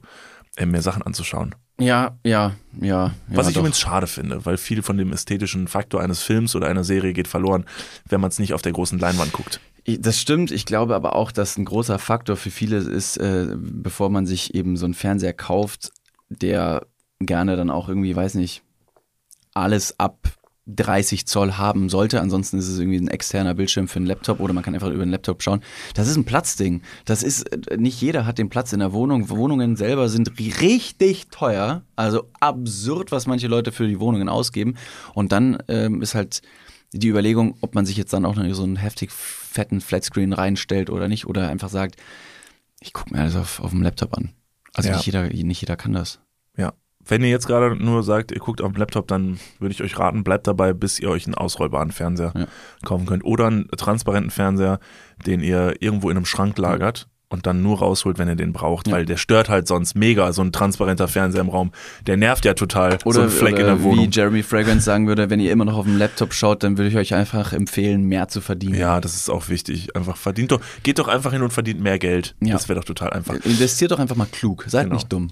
mir Sachen anzuschauen. Ja, ja, ja. Was ja, ich doch. übrigens schade finde, weil viel von dem ästhetischen Faktor eines Films oder einer Serie geht verloren, wenn man es nicht auf der großen Leinwand guckt. Das stimmt. Ich glaube aber auch, dass ein großer Faktor für viele ist, äh, bevor man sich eben so einen Fernseher kauft, der gerne dann auch irgendwie, weiß nicht, alles ab 30 Zoll haben sollte. Ansonsten ist es irgendwie ein externer Bildschirm für einen Laptop oder man kann einfach über den Laptop schauen. Das ist ein Platzding. Das ist, äh, nicht jeder hat den Platz in der Wohnung. Wohnungen selber sind ri- richtig teuer. Also absurd, was manche Leute für die Wohnungen ausgeben. Und dann ähm, ist halt die Überlegung, ob man sich jetzt dann auch noch so einen heftig fetten Flatscreen reinstellt oder nicht. Oder einfach sagt, ich gucke mir alles auf, auf dem Laptop an. Also Ja. nicht, jeder, nicht jeder kann das. Wenn ihr jetzt gerade nur sagt, ihr guckt auf dem Laptop, dann würde ich euch raten, bleibt dabei, bis ihr euch einen ausrollbaren Fernseher Ja. kaufen könnt. Oder einen transparenten Fernseher, den ihr irgendwo in einem Schrank lagert und dann nur rausholt, wenn ihr den braucht, Ja. weil der stört halt sonst mega, so ein transparenter Fernseher im Raum. Der nervt ja total, so Oder, ein Fleck in der wie Wohnung. Jeremy Fragrance sagen würde, wenn ihr immer noch auf dem Laptop schaut, dann würde ich euch einfach empfehlen, mehr zu verdienen. Ja, das ist auch wichtig. Einfach verdient doch, geht doch einfach hin und verdient mehr Geld. Ja. Das wäre doch total einfach. Investiert doch einfach mal klug. Seid Genau. nicht dumm.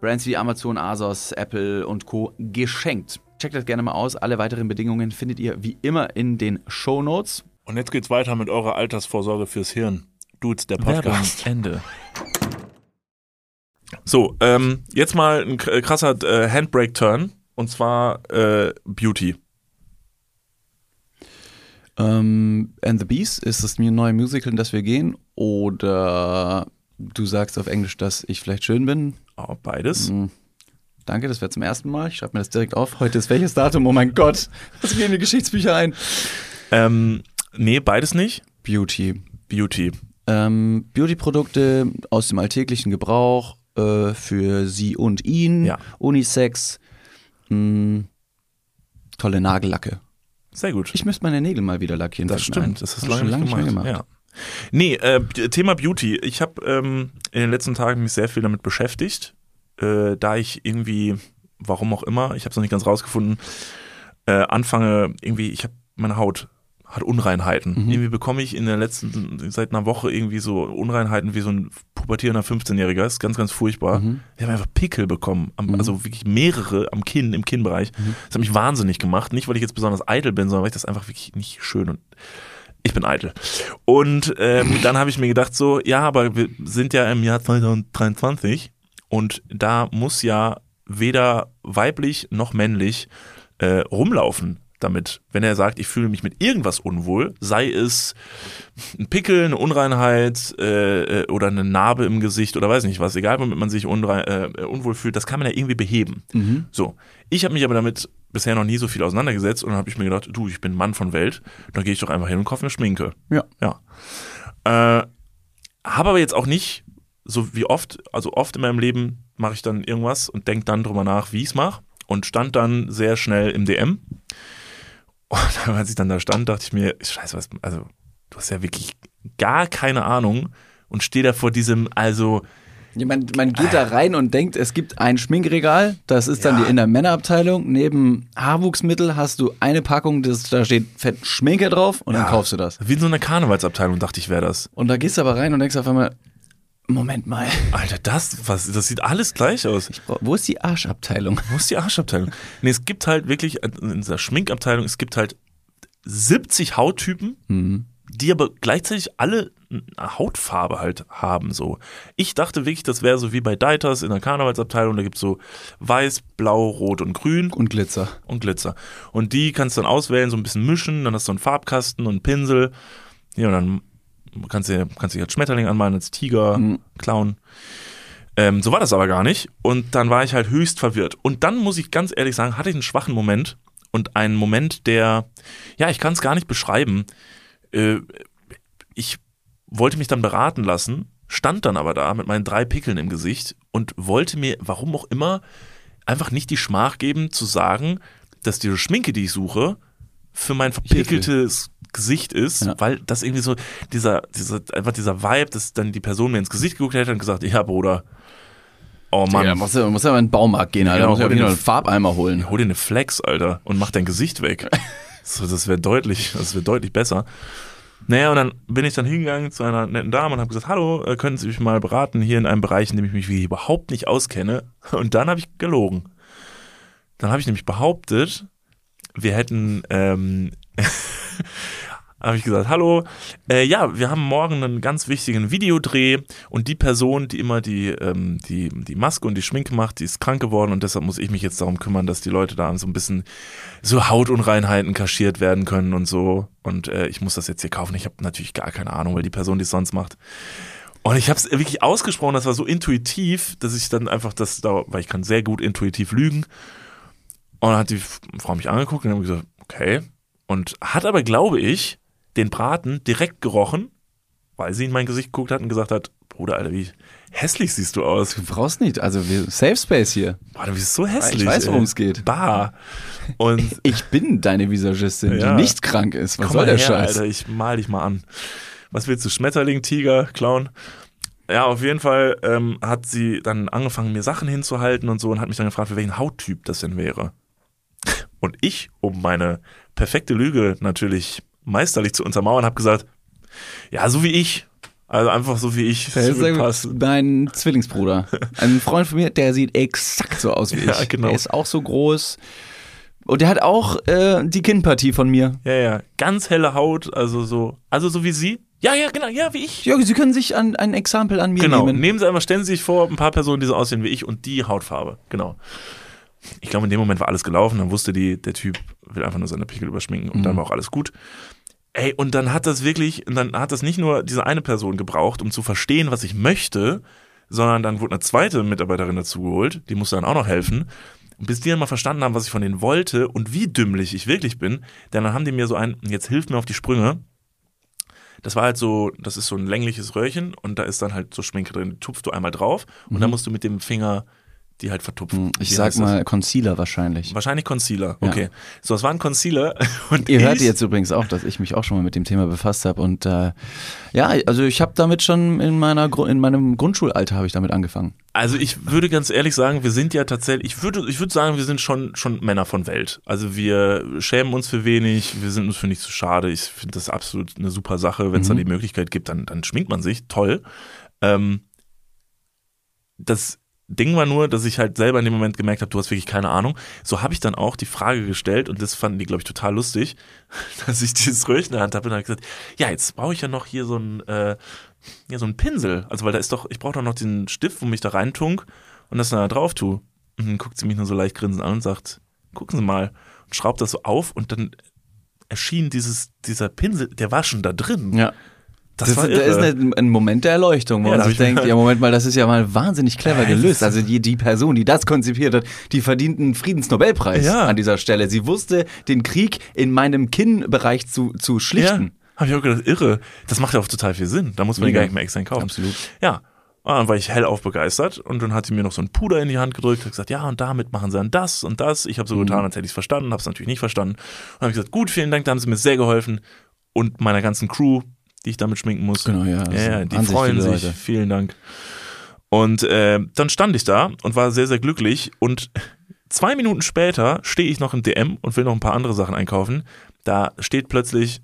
Brands wie Amazon, Asos, Apple und Co. geschenkt. Checkt das gerne mal aus. Alle weiteren Bedingungen findet ihr wie immer in den Show Notes. Und jetzt geht's weiter mit eurer Altersvorsorge fürs Hirn. Dudes, der Podcast. Ende. So, ähm, jetzt mal ein k- krasser äh, Handbrake-Turn. Und zwar äh, Beauty. Ähm, And the Beast ist das neue Musical, in das wir gehen? Oder du sagst auf Englisch, dass ich vielleicht schön bin? Oh, beides. Hm. Danke, das wäre zum ersten Mal. Ich schreibe mir das direkt auf. Heute ist welches Datum? Oh mein Gott. Was gehen in die Geschichtsbücher ein? Ähm, nee, beides nicht. Beauty. Beauty. Ähm, Beauty-Produkte aus dem alltäglichen Gebrauch äh, für sie und ihn. Ja. Unisex. Mh, tolle Nagellacke. Sehr gut. Ich müsste meine Nägel mal wieder lackieren. Das mir ein. stimmt, das ist lange, schon lange nicht gemacht. mehr gemacht. Ja. Nee, äh, Thema Beauty. Ich habe ähm, in den letzten Tagen mich sehr viel damit beschäftigt, äh, da ich irgendwie, warum auch immer, ich habe es noch nicht ganz rausgefunden, äh, anfange irgendwie, ich habe meine Haut hat Unreinheiten. Mhm. Irgendwie bekomme ich in der letzten, seit einer Woche irgendwie so Unreinheiten wie so ein pubertierender 15-Jähriger. Das ist ganz, ganz furchtbar. Mhm. Ich habe einfach Pickel bekommen, am, Mhm. also wirklich mehrere am Kinn, im Kinnbereich. Das hat mich wahnsinnig gemacht. Nicht, weil ich jetzt besonders eitel bin, sondern weil ich das einfach wirklich nicht schön und ich bin eitel. Und ähm, dann habe ich mir gedacht so, ja, aber wir sind ja im Jahr 2023 und da muss ja weder weiblich noch männlich äh, rumlaufen damit. Wenn er sagt, ich fühle mich mit irgendwas unwohl, sei es ein Pickel, eine Unreinheit äh, äh, oder eine Narbe im Gesicht oder weiß nicht was, egal womit man sich unrein, äh, unwohl fühlt, das kann man ja irgendwie beheben. Mhm. So, ich habe mich aber damit bisher noch nie so viel auseinandergesetzt und dann habe ich mir gedacht, du, ich bin Mann von Welt, dann gehe ich doch einfach hin und kaufe mir Schminke. Ja. Ja. Äh, habe aber jetzt auch nicht, so wie oft, also oft in meinem Leben mache ich dann irgendwas und denke dann drüber nach, wie ich es mache und stand dann sehr schnell im DM. Und (laughs) als ich dann da stand, dachte ich mir, scheiße, was, also du hast ja wirklich gar keine Ahnung und stehe da vor diesem, also man, man geht da rein und denkt, es gibt ein Schminkregal, das ist dann Ja. die in der Männerabteilung. Neben Haarwuchsmittel hast du eine Packung, das, da steht fett Schminke drauf und dann Ja. kaufst du das. wie in so einer Karnevalsabteilung dachte ich, wäre das. Und da gehst du aber rein und denkst auf einmal, Moment mal, Alter, das, was, das sieht alles gleich aus. wo ist die Arschabteilung? Wo ist die Arschabteilung? Nee, es gibt halt wirklich in dieser Schminkabteilung, es gibt halt 70 Hauttypen, Mhm. Die aber gleichzeitig alle eine Hautfarbe halt haben. So. Ich dachte wirklich, das wäre so wie bei Deiters in der Karnevalsabteilung, da gibt's so weiß, blau, rot und grün Und Glitzer. und Glitzer. Und die kannst du dann auswählen, so ein bisschen mischen, dann hast du einen Farbkasten und einen Pinsel. Ja, und dann kannst du kannst du halt Schmetterling anmalen als Tiger, Mhm. Clown. Ähm, so war das aber gar nicht. Und dann war ich halt höchst verwirrt. Und dann muss ich ganz ehrlich sagen, hatte ich einen schwachen Moment und einen Moment, der, ja, ich kann es gar nicht beschreiben. Äh, ich wollte mich dann beraten lassen, stand dann aber da mit meinen drei Pickeln im Gesicht und wollte mir, warum auch immer, einfach nicht die Schmach geben, zu sagen, dass diese Schminke, die ich suche, für mein verpickeltes Gesicht ist, Ja. weil das irgendwie so, dieser, dieser, einfach dieser Vibe, dass dann die Person mir ins Gesicht geguckt hätte und gesagt, ja, Bruder, oh Mann, Ja, muss ja, muss ja mal in den Baumarkt gehen, Alter. Genau, muss ja hol dir wieder eine- einen Farbeimer holen. hol dir eine Flex, Alter, und mach dein Gesicht weg. (laughs) so, das wäre deutlich, das wäre deutlich besser. Naja, und dann bin ich dann hingegangen zu einer netten Dame und habe gesagt, hallo, äh, können Sie mich mal beraten hier in einem Bereich, in dem ich mich überhaupt nicht auskenne. (laughs) Und dann habe ich gelogen. Dann habe ich nämlich behauptet, wir hätten, ähm, (laughs) habe ich gesagt, hallo, äh, ja, wir haben morgen einen ganz wichtigen Videodreh und die Person, die immer die, ähm, die, die Maske und die Schminke macht, die ist krank geworden und deshalb muss ich mich jetzt darum kümmern, dass die Leute da so ein bisschen so Hautunreinheiten kaschiert werden können und so. Und äh, ich muss das jetzt hier kaufen. Ich habe natürlich gar keine Ahnung, weil die Person, die es sonst macht. Und ich habe es wirklich ausgesprochen, das war so intuitiv, dass ich dann einfach das, da, weil ich kann sehr gut intuitiv lügen. Und dann hat die Frau mich angeguckt und ich gesagt, okay. Und hat aber, glaube ich, den Braten direkt gerochen, weil sie in mein Gesicht geguckt hat und gesagt hat, Bruder, Alter, wie hässlich siehst du aus. Du brauchst nicht, also wir, Safe Space hier. Boah, du bist so hässlich. Ich weiß, worum es geht. Bah. Und (laughs) Ich bin deine Visagistin, Ja. die nicht krank ist. Was Komm soll mal der her, Scheiß? Alter, ich mal dich mal an. Was willst du, Schmetterling, Tiger, Clown? Ja, auf jeden Fall ähm, hat sie dann angefangen, mir Sachen hinzuhalten und so und hat mich dann gefragt, für welchen Hauttyp das denn wäre. Und ich, um meine perfekte Lüge natürlich meisterlich zu untermauern, habe gesagt, ja, so wie ich. Also einfach so wie ich. Das passen. mein Zwillingsbruder. Ein Freund von mir, der sieht exakt so aus wie (laughs) Ja, ich. genau. Der ist auch so groß. Und der hat auch äh, die Kinnpartie von mir. Ja, ja. Ganz helle Haut, also so, also so wie sie. Ja, ja, genau, ja, wie ich. Ja, Sie können sich an, ein Exempel an mir Genau. nehmen. Nehmen Sie einmal, stellen Sie sich vor, ein paar Personen, die so aussehen wie ich und die Hautfarbe. Genau. Ich glaube, in dem Moment war alles gelaufen. Dann wusste die, der Typ will einfach nur seine Pickel überschminken und dann Mhm. war auch alles gut. Ey, und dann hat das wirklich, und dann hat das nicht nur diese eine Person gebraucht, um zu verstehen, was ich möchte, sondern dann wurde eine zweite Mitarbeiterin dazugeholt, die musste dann auch noch helfen. Und bis die dann mal verstanden haben, was ich von denen wollte und wie dümmlich ich wirklich bin, denn dann haben die mir so ein, jetzt hilft mir auf die Sprünge. Das war halt so, das ist so ein längliches Röhrchen und da ist dann halt so Schminke drin. Tupfst du einmal drauf und dann musst du mit dem Finger die halt vertupfen. Mhm. Ich Wie sag heißt das? mal Concealer wahrscheinlich. Wahrscheinlich Concealer, Ja. okay. So, es war ein Concealer. (laughs) Und Ihr hört jetzt übrigens auch, dass ich mich auch schon mal mit dem Thema befasst habe. Und äh, ja, also ich habe damit schon in, meiner, in meinem Grundschulalter habe ich damit angefangen. Also ich würde ganz ehrlich sagen, wir sind ja tatsächlich, ich würde, ich würde sagen, wir sind schon, schon Männer von Welt. Also wir schämen uns für wenig, wir sind uns für nichts zu schade. Ich finde das absolut eine super Sache. Wenn es Mhm. dann die Möglichkeit gibt, dann, dann schminkt man sich. Toll. Ähm, das Ding war nur, dass ich halt selber in dem Moment gemerkt habe, du hast wirklich keine Ahnung. So habe ich dann auch die Frage gestellt und das fanden die, glaube ich, total lustig, (laughs) dass ich dieses Röhrchen in der Hand habe und dann hab ich gesagt, ja, jetzt brauche ich ja noch hier so ein, äh, ja, so ein Pinsel. Also, weil da ist doch, ich brauche doch noch den Stift, wo mich da reintunk und das dann da drauf tue. Und dann guckt sie mich nur so leicht grinsend an und sagt, gucken Sie mal. Und schraubt das so auf und dann erschien dieses, dieser Pinsel, der war schon da drin. Ja. Das, Das, das ist irre. ein, Moment der Erleuchtung, wo Ja, man sich ich denkt, ja Moment mal, das ist ja mal wahnsinnig clever Ja, gelöst. ist- Also die, die Person, die das konzipiert hat, die verdient einen Friedensnobelpreis Ja. an dieser Stelle. Sie wusste, den Krieg in meinem Kinnbereich zu, zu schlichten. Ja, habe ich auch gedacht, irre. Das macht ja auch total viel Sinn. Da muss man die Mega. gar nicht mehr extra kaufen. Absolut. Ja. Und dann war ich hellauf begeistert und dann hat sie mir noch so ein Puder in die Hand gedrückt und gesagt, ja, und damit machen sie dann das und das. Ich habe so Mhm. getan, als hätte ich es verstanden, habe es natürlich nicht verstanden. Und habe gesagt, gut, vielen Dank, da haben sie mir sehr geholfen. Und meiner ganzen Crew, die ich damit schminken muss. Genau, ja. Ja, ja, die freuen sich. Leute. Vielen Dank. Und äh, dann stand ich da und war sehr, sehr glücklich. Und zwei Minuten später stehe ich noch im DM und will noch ein paar andere Sachen einkaufen. Da steht plötzlich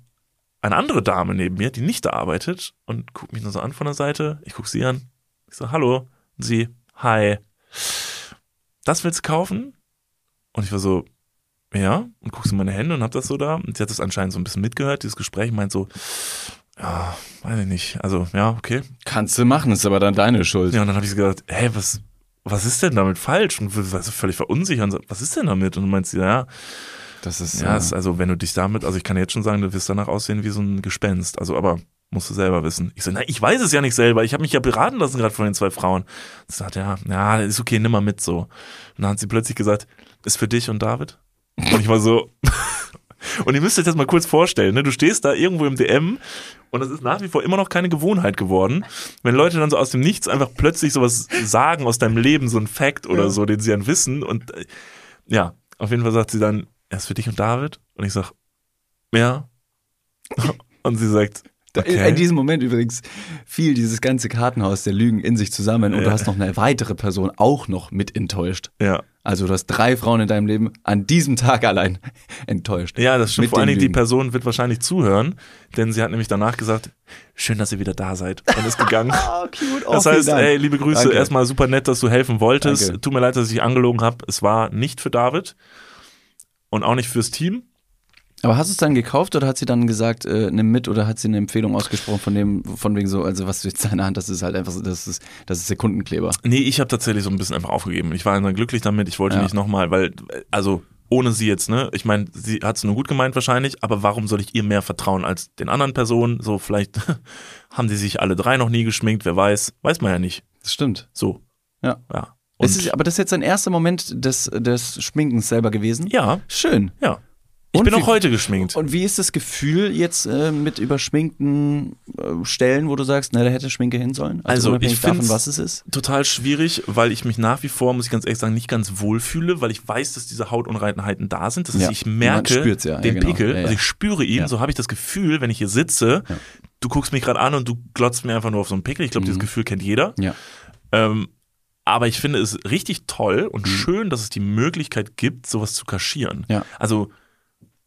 eine andere Dame neben mir, die nicht da arbeitet und guckt mich nur so an von der Seite. Ich gucke sie an. Ich so, hallo. Und sie, hi. Das willst du kaufen? Und ich war so, ja. Und guckst in meine Hände und hab das so da. Und sie hat das anscheinend so ein bisschen mitgehört, dieses Gespräch, meint so, ja, weiß ich nicht. Also, ja, okay. Kannst du machen, ist aber dann deine Schuld. Ja, und dann habe ich so gedacht, hey, was, was ist denn damit falsch? Und war so völlig verunsichert und so, was ist denn damit? Und du meinst, ja, Das ist ja, ja, ist, also wenn du dich damit, also ich kann jetzt schon sagen, du wirst danach aussehen wie so ein Gespenst. Also, aber Musst du selber wissen. Ich so, na, ich weiß es ja nicht selber. Ich habe mich ja beraten lassen gerade von den zwei Frauen. Sie sagt, ja, ja, ist okay, nimm mal mit so. Und dann hat sie plötzlich gesagt, ist für dich und David? Und ich war so, (laughs) und ihr müsst euch das mal kurz vorstellen, ne? Du stehst da irgendwo im DM und das ist nach wie vor immer noch keine Gewohnheit geworden, wenn Leute dann so aus dem Nichts einfach plötzlich sowas sagen aus deinem Leben, so ein Fact oder so, den sie dann wissen. Und äh, ja, auf jeden Fall sagt sie dann, er ist für dich und David. Und ich sag, ja. (laughs) Und sie sagt, okay. In diesem Moment übrigens fiel dieses ganze Kartenhaus der Lügen in sich zusammen und Ja. du hast noch eine weitere Person auch noch mit enttäuscht. ja. Also du hast drei Frauen in deinem Leben an diesem Tag allein (laughs) enttäuscht. Ja, das stimmt. Vor allen Dingen, die. Person wird wahrscheinlich zuhören, denn sie hat nämlich danach gesagt, schön, dass ihr wieder da seid und ist gegangen. (laughs) Oh, cute. Oh, Das heißt, ey, liebe Grüße, Danke. erstmal super nett, dass du helfen wolltest. Danke. Tut mir leid, dass ich angelogen habe. Es war nicht für David und auch nicht fürs Team. Aber hast du es dann gekauft oder hat sie dann gesagt, äh, nimm mit oder hat sie eine Empfehlung ausgesprochen von dem, von wegen so, also was du jetzt in deiner Hand hast, ist halt einfach so, das ist, das ist Sekundenkleber. Nee, ich habe tatsächlich so ein bisschen einfach aufgegeben. Ich war dann glücklich damit. Ich wollte Ja. nicht nochmal, weil, also ohne sie jetzt, ne? Ich meine, sie hat es nur gut gemeint wahrscheinlich, aber warum soll ich ihr mehr vertrauen als den anderen Personen? So, vielleicht (laughs) haben die sich alle drei noch nie geschminkt, wer weiß. Weiß man ja nicht. Das stimmt. So. Ja. Ja. Ist, aber das ist jetzt dein erster Moment des, des Schminkens selber gewesen? ja, Schön. ja. Ich Und bin auch heute geschminkt. Und wie ist das Gefühl jetzt äh, mit überschminkten äh, Stellen, wo du sagst, na, da hätte Schminke hin sollen? Also, unabhängig ich find's- was es ist. total schwierig, weil ich mich nach wie vor, muss ich ganz ehrlich sagen, nicht ganz wohl fühle, weil ich weiß, dass diese Hautunreinheiten da sind. Das heißt, Ja, ich merke ja, ja, den genau. Pickel, Ja, ja. also ich spüre ihn, Ja. so habe ich das Gefühl, wenn ich hier sitze, Ja. du guckst mich gerade an und du glotzt mir einfach nur auf so einen Pickel. Ich glaube, dieses Gefühl kennt jeder. Mhm. Ja. Ähm, aber ich finde es richtig toll und Mhm. schön, dass es die Möglichkeit gibt, sowas zu kaschieren. Ja. Also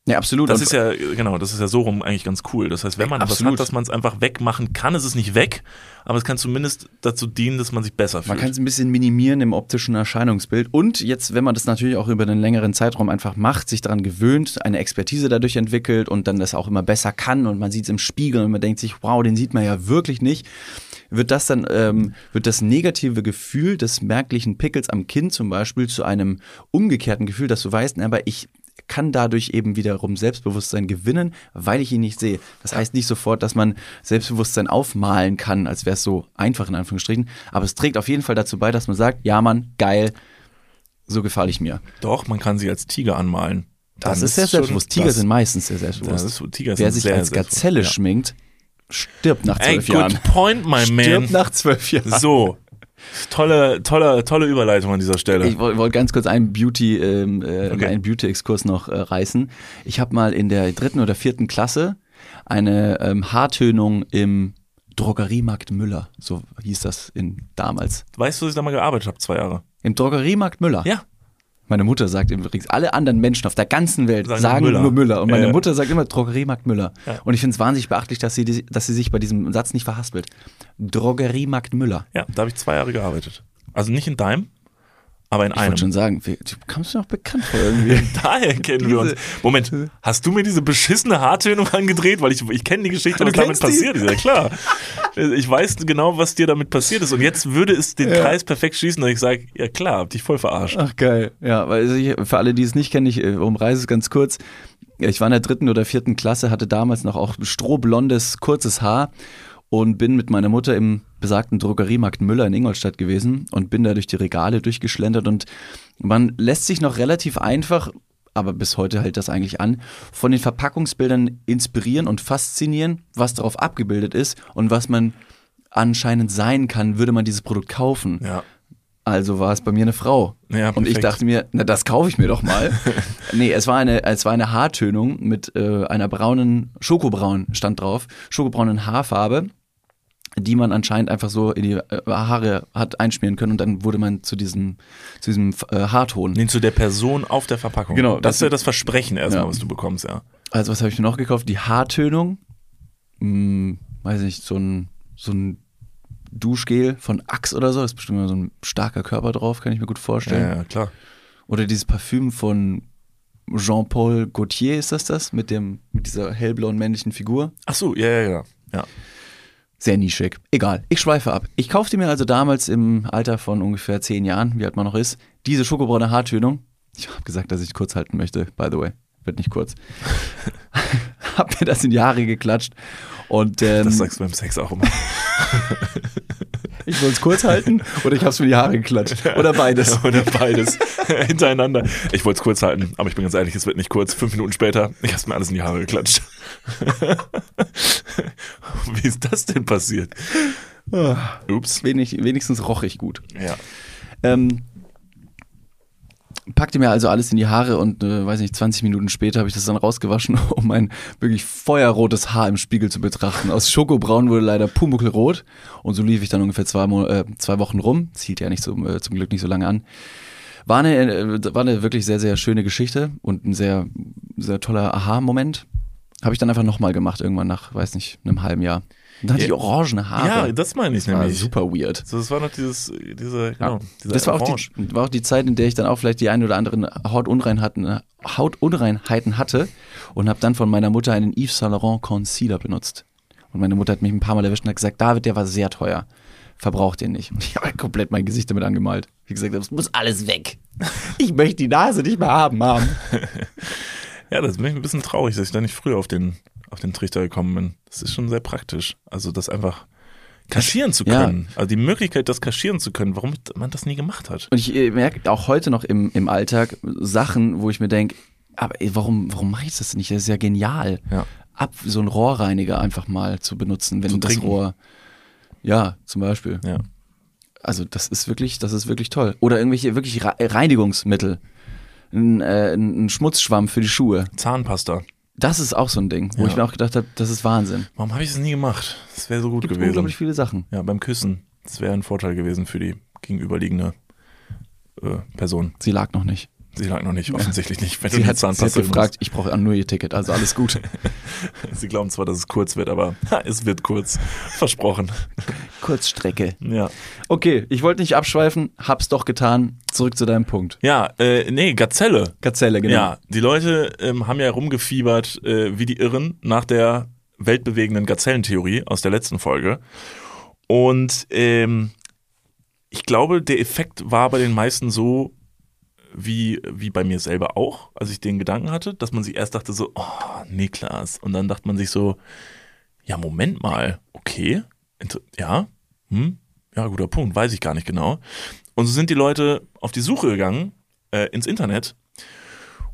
Ja, absolut. das ist ja, genau, das ist ja so rum eigentlich ganz cool. Das heißt, wenn man etwas Absolut. hat, dass man es einfach wegmachen kann, ist es nicht weg, aber es kann zumindest dazu dienen, dass man sich besser fühlt. Man kann es ein bisschen minimieren im optischen Erscheinungsbild. Und jetzt, wenn man das natürlich auch über einen längeren Zeitraum einfach macht, sich daran gewöhnt, eine Expertise dadurch entwickelt und dann das auch immer besser kann und man sieht es im Spiegel und man denkt sich, wow, den sieht man ja wirklich nicht, wird das dann, ähm, wird das negative Gefühl des merklichen Pickels am Kinn zum Beispiel zu einem umgekehrten Gefühl, dass du weißt, na, aber ich kann dadurch eben wiederum Selbstbewusstsein gewinnen, weil ich ihn nicht sehe. Das heißt nicht sofort, dass man Selbstbewusstsein aufmalen kann, als wäre es so einfach in Anführungsstrichen, aber es trägt auf jeden Fall dazu bei, dass man sagt, ja Mann, geil, so gefalle ich mir. Doch, man kann sie als Tiger anmalen. Das Dann ist sehr selbstbewusst. Tiger das- sind meistens sehr das selbstbewusst. ist so, Tiger Wer sich sehr als Gazelle schminkt, stirbt nach Ey, zwölf good Jahren. point, my Stirbt man. nach zwölf Jahren. So, tolle, tolle, tolle Überleitung an dieser Stelle. Ich wollte wollt ganz kurz einen Beauty, ähm, äh, Okay. einen Beauty-Exkurs noch äh, reißen. Ich habe mal in der dritten oder vierten Klasse eine ähm, Haartönung im Drogeriemarkt Müller, so hieß das in damals. weißt du, dass ich da mal gearbeitet habe, zwei Jahre? Im Drogeriemarkt Müller. Ja. Meine Mutter sagt übrigens, alle anderen Menschen auf der ganzen Welt Sagen sagen, Müller. nur Müller. Und meine ja. Mutter sagt immer Drogeriemarkt Müller. Ja. Und ich finde es wahnsinnig beachtlich, dass sie, dass sie sich bei diesem Satz nicht verhaspelt. Drogeriemarkt Müller. Ja, da habe ich zwei Jahre gearbeitet. Also nicht in deinem, aber in Ich einem. wollte schon sagen, du kommst mir auch bekannt vor irgendwie. (laughs) Daher kennen wir uns. Diese- Moment, hast du mir diese beschissene Haartönung angedreht? Weil ich, ich kenne die Geschichte, was damit passiert ist. Ja klar. (laughs) Ich weiß genau, was dir damit passiert ist. Und jetzt würde es den (laughs) Ja. Kreis perfekt schließen, dass ich sage, ja klar, hab dich voll verarscht. Ach geil. Ja, weil ich, für alle, die es nicht kennen, ich äh, umreiße es ganz kurz. Ich war in der dritten oder vierten Klasse, hatte damals noch auch strohblondes, kurzes Haar und bin mit meiner Mutter im besagten Drogeriemarkt Müller in Ingolstadt gewesen und bin da durch die Regale durchgeschlendert und man lässt sich noch relativ einfach, aber bis heute hält das eigentlich an, von den Verpackungsbildern inspirieren und faszinieren, was darauf abgebildet ist und was man anscheinend sein kann, würde man dieses Produkt kaufen. Ja. Also war es bei mir eine Frau. Ja, und ich dachte mir, na das kaufe ich mir doch mal. (laughs) nee, es war eine, es war eine Haartönung mit äh, einer braunen, Schokobraun stand drauf, schokobraunen Haarfarbe, die man anscheinend einfach so in die äh, Haare hat einschmieren können und dann wurde man zu diesem, zu diesem äh, Haarton. Nee, zu der Person auf der Verpackung. Genau, Das ist ja das Versprechen erstmal, Ja. was du bekommst, ja. Also was habe ich mir noch gekauft? Die Haartönung, hm, weiß nicht, so ein, so ein Duschgel von Axe oder so, ist bestimmt mal so ein starker Körper drauf, kann ich mir gut vorstellen. Ja, ja, klar. Oder dieses Parfüm von Jean-Paul Gaultier, ist das das? Mit, dem, mit dieser hellblauen männlichen Figur? Ach so, ja, ja, ja. ja. Sehr nischig. Egal, ich schweife ab. Ich kaufte mir also damals im Alter von ungefähr zehn Jahren, wie alt man noch ist, diese schokobraune Haartönung. Ich habe gesagt, dass ich kurz halten möchte, by the way. Wird nicht kurz. (laughs) hab mir das in die Haare geklatscht. Und ähm, Das sagst du beim Sex auch immer. (laughs) ich will es kurz halten (laughs) oder ich hab's mir in die Haare geklatscht. Oder beides. (laughs) Oder beides (laughs) hintereinander. Ich wollte es kurz halten, aber ich bin ganz ehrlich, es wird nicht kurz. Fünf Minuten später, ich hab's mir alles in die Haare geklatscht. Wie ist das denn passiert? Ups. Wenig, wenigstens roch ich gut. Ja. Ähm, packte mir also alles in die Haare und äh, weiß nicht, 20 Minuten später habe ich das dann rausgewaschen, (laughs) um mein wirklich feuerrotes Haar im Spiegel zu betrachten. Aus Schokobraun wurde leider pumuckelrot und so lief ich dann ungefähr zwei, äh, zwei Wochen rum. Das hielt ja nicht so, äh, zum Glück nicht so lange an. War eine, äh, war eine wirklich sehr, sehr schöne Geschichte und ein sehr, sehr toller Aha-Moment. Habe ich dann einfach nochmal gemacht, irgendwann nach, weiß nicht, einem halben Jahr. Und ich Ja. orangene Haare. Ja, das meine ich war nämlich. super weird. So, das war noch dieses, diese, genau, dieser Das war auch, Orange. die, war auch die Zeit, in der ich dann auch vielleicht die ein oder anderen Hautunreinheiten, Hautunreinheiten hatte und habe dann von meiner Mutter einen Yves Saint Laurent Concealer benutzt. Und meine Mutter hat mich ein paar Mal erwischt und hat gesagt, David, der war sehr teuer. Verbraucht den nicht. Und ich habe komplett mein Gesicht damit angemalt. Wie gesagt, das muss alles weg. Ich möchte die Nase nicht mehr haben, Mom. (laughs) Ja, das bin ich ein bisschen traurig, dass ich da nicht früher auf den, auf den Trichter gekommen bin. Das ist schon sehr praktisch. Also das einfach kaschieren zu Ja. können. Also die Möglichkeit, das kaschieren zu können, warum man das nie gemacht hat. Und ich äh, merke auch heute noch im, im Alltag Sachen, wo ich mir denke, aber ey, warum, warum mache ich das nicht? Das ist ja genial. Ja. Ab so einen Rohrreiniger einfach mal zu benutzen, wenn Zu das trinken. Rohr. Ja, zum Beispiel. Ja. Also das ist wirklich, das ist wirklich toll. Oder irgendwelche wirklich Re- Reinigungsmittel. Ein, äh, ein Schmutzschwamm für die Schuhe. Zahnpasta. Das ist auch so ein Ding, wo Ja. ich mir auch gedacht habe, das ist Wahnsinn. Warum habe ich das nie gemacht? Das wäre so gut Gibt gewesen. unglaublich viele Sachen. Ja, beim Küssen. Das wäre ein Vorteil gewesen für die gegenüberliegende äh, Person. Sie lag noch nicht. Sie lag noch nicht, offensichtlich nicht. Wenn Sie hat, sie hat gefragt, ich brauche nur ihr Ticket, also alles gut. (laughs) Sie glauben zwar, dass es kurz wird, aber (laughs) ha, es wird kurz. Versprochen. (laughs) Kurzstrecke. Ja. Okay, ich wollte nicht abschweifen, hab's doch getan. Zurück zu deinem Punkt. Ja, äh, nee, Gazelle. Gazelle, genau. Ja, die Leute ähm, haben ja rumgefiebert äh, wie die Irren nach der weltbewegenden Gazellentheorie aus der letzten Folge. Und ähm, ich glaube, der Effekt war bei den meisten so, wie, wie bei mir selber auch, als ich den Gedanken hatte, dass man sich erst dachte so, oh, Niklas. Und dann dachte man sich so, ja, Moment mal, okay, ja, hm, ja, guter Punkt, weiß ich gar nicht genau. Und so sind die Leute auf die Suche gegangen äh, ins Internet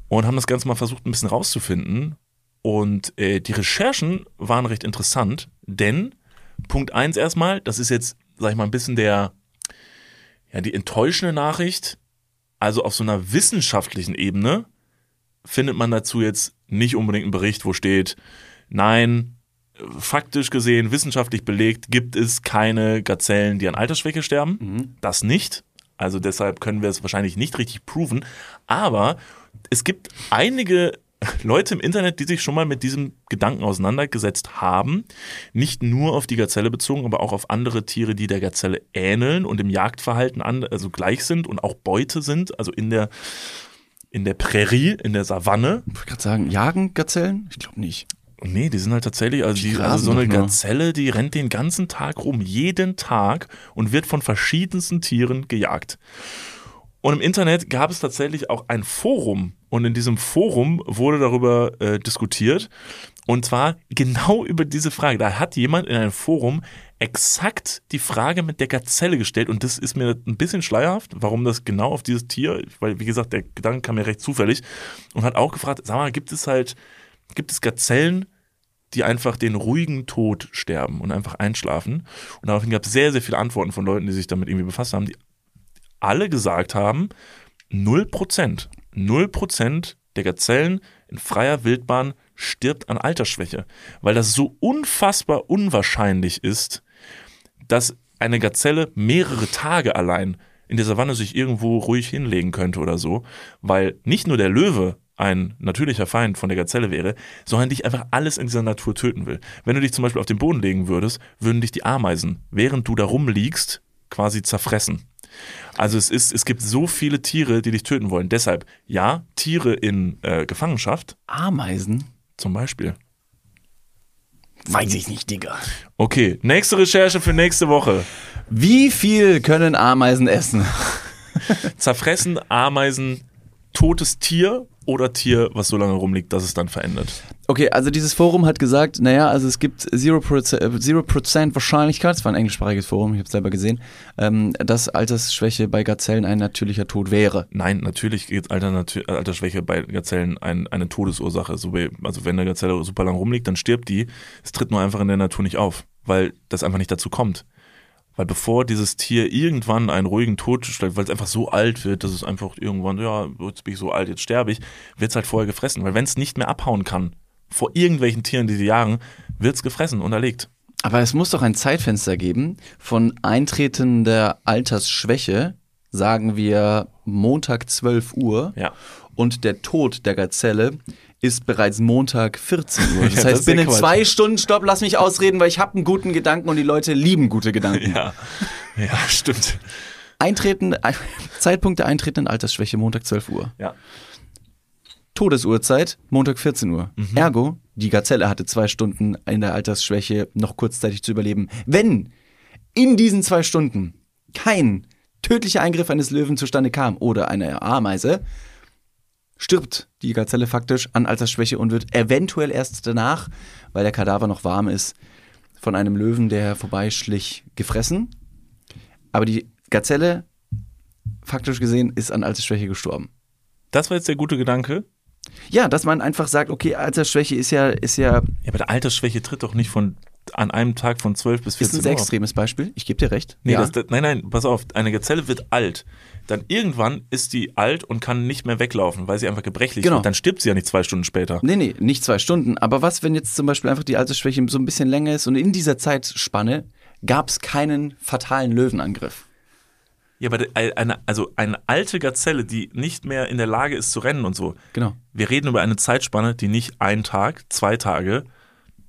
und haben das Ganze mal versucht, ein bisschen rauszufinden. Und äh, die Recherchen waren recht interessant, denn Punkt eins erstmal, das ist jetzt, sag ich mal, ein bisschen der, ja, die enttäuschende Nachricht. Also auf so einer wissenschaftlichen Ebene findet man dazu jetzt nicht unbedingt einen Bericht, wo steht, nein, faktisch gesehen, wissenschaftlich belegt, gibt es keine Gazellen, die an Altersschwäche sterben. Das nicht. Also deshalb können wir es wahrscheinlich nicht richtig proven. Aber es gibt einige (laughs) Leute im Internet, die sich schon mal mit diesem Gedanken auseinandergesetzt haben. Nicht nur auf die Gazelle bezogen, aber auch auf andere Tiere, die der Gazelle ähneln und im Jagdverhalten an, also gleich sind und auch Beute sind. Also in der, in der Prärie, in der Savanne. Ich wollte gerade sagen, jagen Gazellen? Ich glaube nicht. Nee, die sind halt tatsächlich, also, Die die, also so eine. Gazelle, die rennt den ganzen Tag rum, jeden Tag und wird von verschiedensten Tieren gejagt. Und im Internet gab es tatsächlich auch ein Forum und in diesem Forum wurde darüber äh, diskutiert und zwar genau (laughs) über diese Frage. Da hat jemand in einem Forum exakt die Frage mit der Gazelle gestellt und das ist mir ein bisschen schleierhaft, warum das genau auf dieses Tier, weil wie gesagt, der Gedanke kam mir recht zufällig und hat auch gefragt, sag mal, gibt es halt, gibt es Gazellen, die einfach den ruhigen Tod sterben und einfach einschlafen. Und daraufhin gab es sehr, sehr viele Antworten von Leuten, die sich damit irgendwie befasst haben, die alle gesagt haben, 0%, 0% der Gazellen in freier Wildbahn stirbt an Altersschwäche, weil das so unfassbar unwahrscheinlich ist, dass eine Gazelle mehrere Tage allein in der Savanne sich irgendwo ruhig hinlegen könnte oder so, weil nicht nur der Löwe ein natürlicher Feind von der Gazelle wäre, sondern dich einfach alles in dieser Natur töten will. Wenn du dich zum Beispiel auf den Boden legen würdest, würden dich die Ameisen, während du da rumliegst, quasi zerfressen. Also es ist, es gibt so viele Tiere, die dich töten wollen. Deshalb, ja, Tiere in äh, Gefangenschaft, Ameisen? zum Beispiel. Weiß ich nicht, Digga. Okay, nächste Recherche für nächste Woche. Wie viel können Ameisen essen? (laughs) (laughs) Zerfressen Ameisen totes Tier oder Tier, was so lange rumliegt, dass es dann verändert? Okay, also dieses Forum hat gesagt, naja, also es gibt 0%, äh, 0 Wahrscheinlichkeit, das war ein englischsprachiges Forum, ich habe es selber gesehen, ähm, dass Altersschwäche bei Gazellen ein natürlicher Tod wäre. Nein, natürlich ist Alternati- Altersschwäche bei Gazellen ein, eine Todesursache. So wie, also wenn eine Gazelle super lang rumliegt, dann stirbt die. Es tritt nur einfach in der Natur nicht auf, weil das einfach nicht dazu kommt. Weil bevor dieses Tier irgendwann einen ruhigen Tod stellt, weil es einfach so alt wird, dass es einfach irgendwann, ja, jetzt bin ich so alt, jetzt sterbe ich, wird es halt vorher gefressen. Weil wenn es nicht mehr abhauen kann vor irgendwelchen Tieren, die sie jagen, wird es gefressen und erlegt. Aber es muss doch ein Zeitfenster geben von eintretender Altersschwäche, sagen wir Montag 12 Uhr, Ja. und der Tod der Gazelle ist bereits Montag 14 Uhr. (laughs) Das Ja, das heißt, ja binnen Quatsch. zwei Stunden, stopp, lass mich ausreden, weil ich habe einen guten Gedanken und die Leute lieben gute Gedanken. Ja, ja, stimmt. Eintreten, Zeitpunkt der eintretenden Altersschwäche Montag 12 Uhr. Ja. Todesurzeit Montag 14 Uhr. Mhm. Ergo, die Gazelle hatte zwei Stunden in der Altersschwäche noch kurzzeitig zu überleben. Wenn in diesen zwei Stunden kein tödlicher Eingriff eines Löwen zustande kam oder eine Ameise, stirbt die Gazelle faktisch an Altersschwäche und wird eventuell erst danach, weil der Kadaver noch warm ist, von einem Löwen, der vorbeischlich, gefressen. Aber die Gazelle, faktisch gesehen, ist an Altersschwäche gestorben. Das war jetzt der gute Gedanke. Ja, dass man einfach sagt, okay, Altersschwäche ist ja, ist ja, Ja, aber der Altersschwäche tritt doch nicht von an einem Tag von 12 bis ist 14 ein sehr Uhr. auf. extremes Beispiel. Ich gebe dir recht. Nee, ja. das, das, nein, nein, pass auf. Eine Gazelle wird alt. Dann irgendwann ist die alt und kann nicht mehr weglaufen, weil sie einfach gebrechlich Genau. wird. Dann stirbt sie ja nicht zwei Stunden später. Nee, nee, nicht zwei Stunden. Aber was, wenn jetzt zum Beispiel einfach die Altersschwäche so ein bisschen länger ist und in dieser Zeitspanne gab es keinen fatalen Löwenangriff? Ja, aber eine, also eine alte Gazelle, die nicht mehr in der Lage ist zu rennen und so. Genau. Wir reden über eine Zeitspanne, die nicht ein Tag, zwei Tage,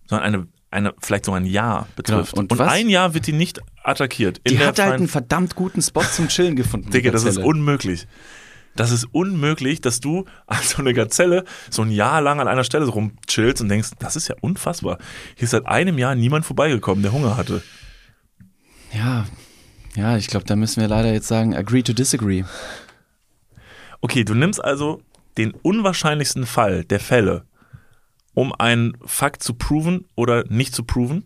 sondern eine, eine vielleicht sogar ein Jahr betrifft. Genau. Und Und, ein Jahr wird die nicht attackiert. Die hat halt einen verdammt guten Spot zum Chillen gefunden. Digga, das ist unmöglich. Das ist unmöglich, dass du als so eine Gazelle so ein Jahr lang an einer Stelle so rumchillst und denkst, das ist ja unfassbar. Hier ist seit einem Jahr niemand vorbeigekommen, der Hunger hatte. Ja, ja, ich glaube, da müssen wir leider jetzt sagen, agree to disagree. Okay, du nimmst also den unwahrscheinlichsten Fall der Fälle, um einen Fakt zu proven oder nicht zu proven.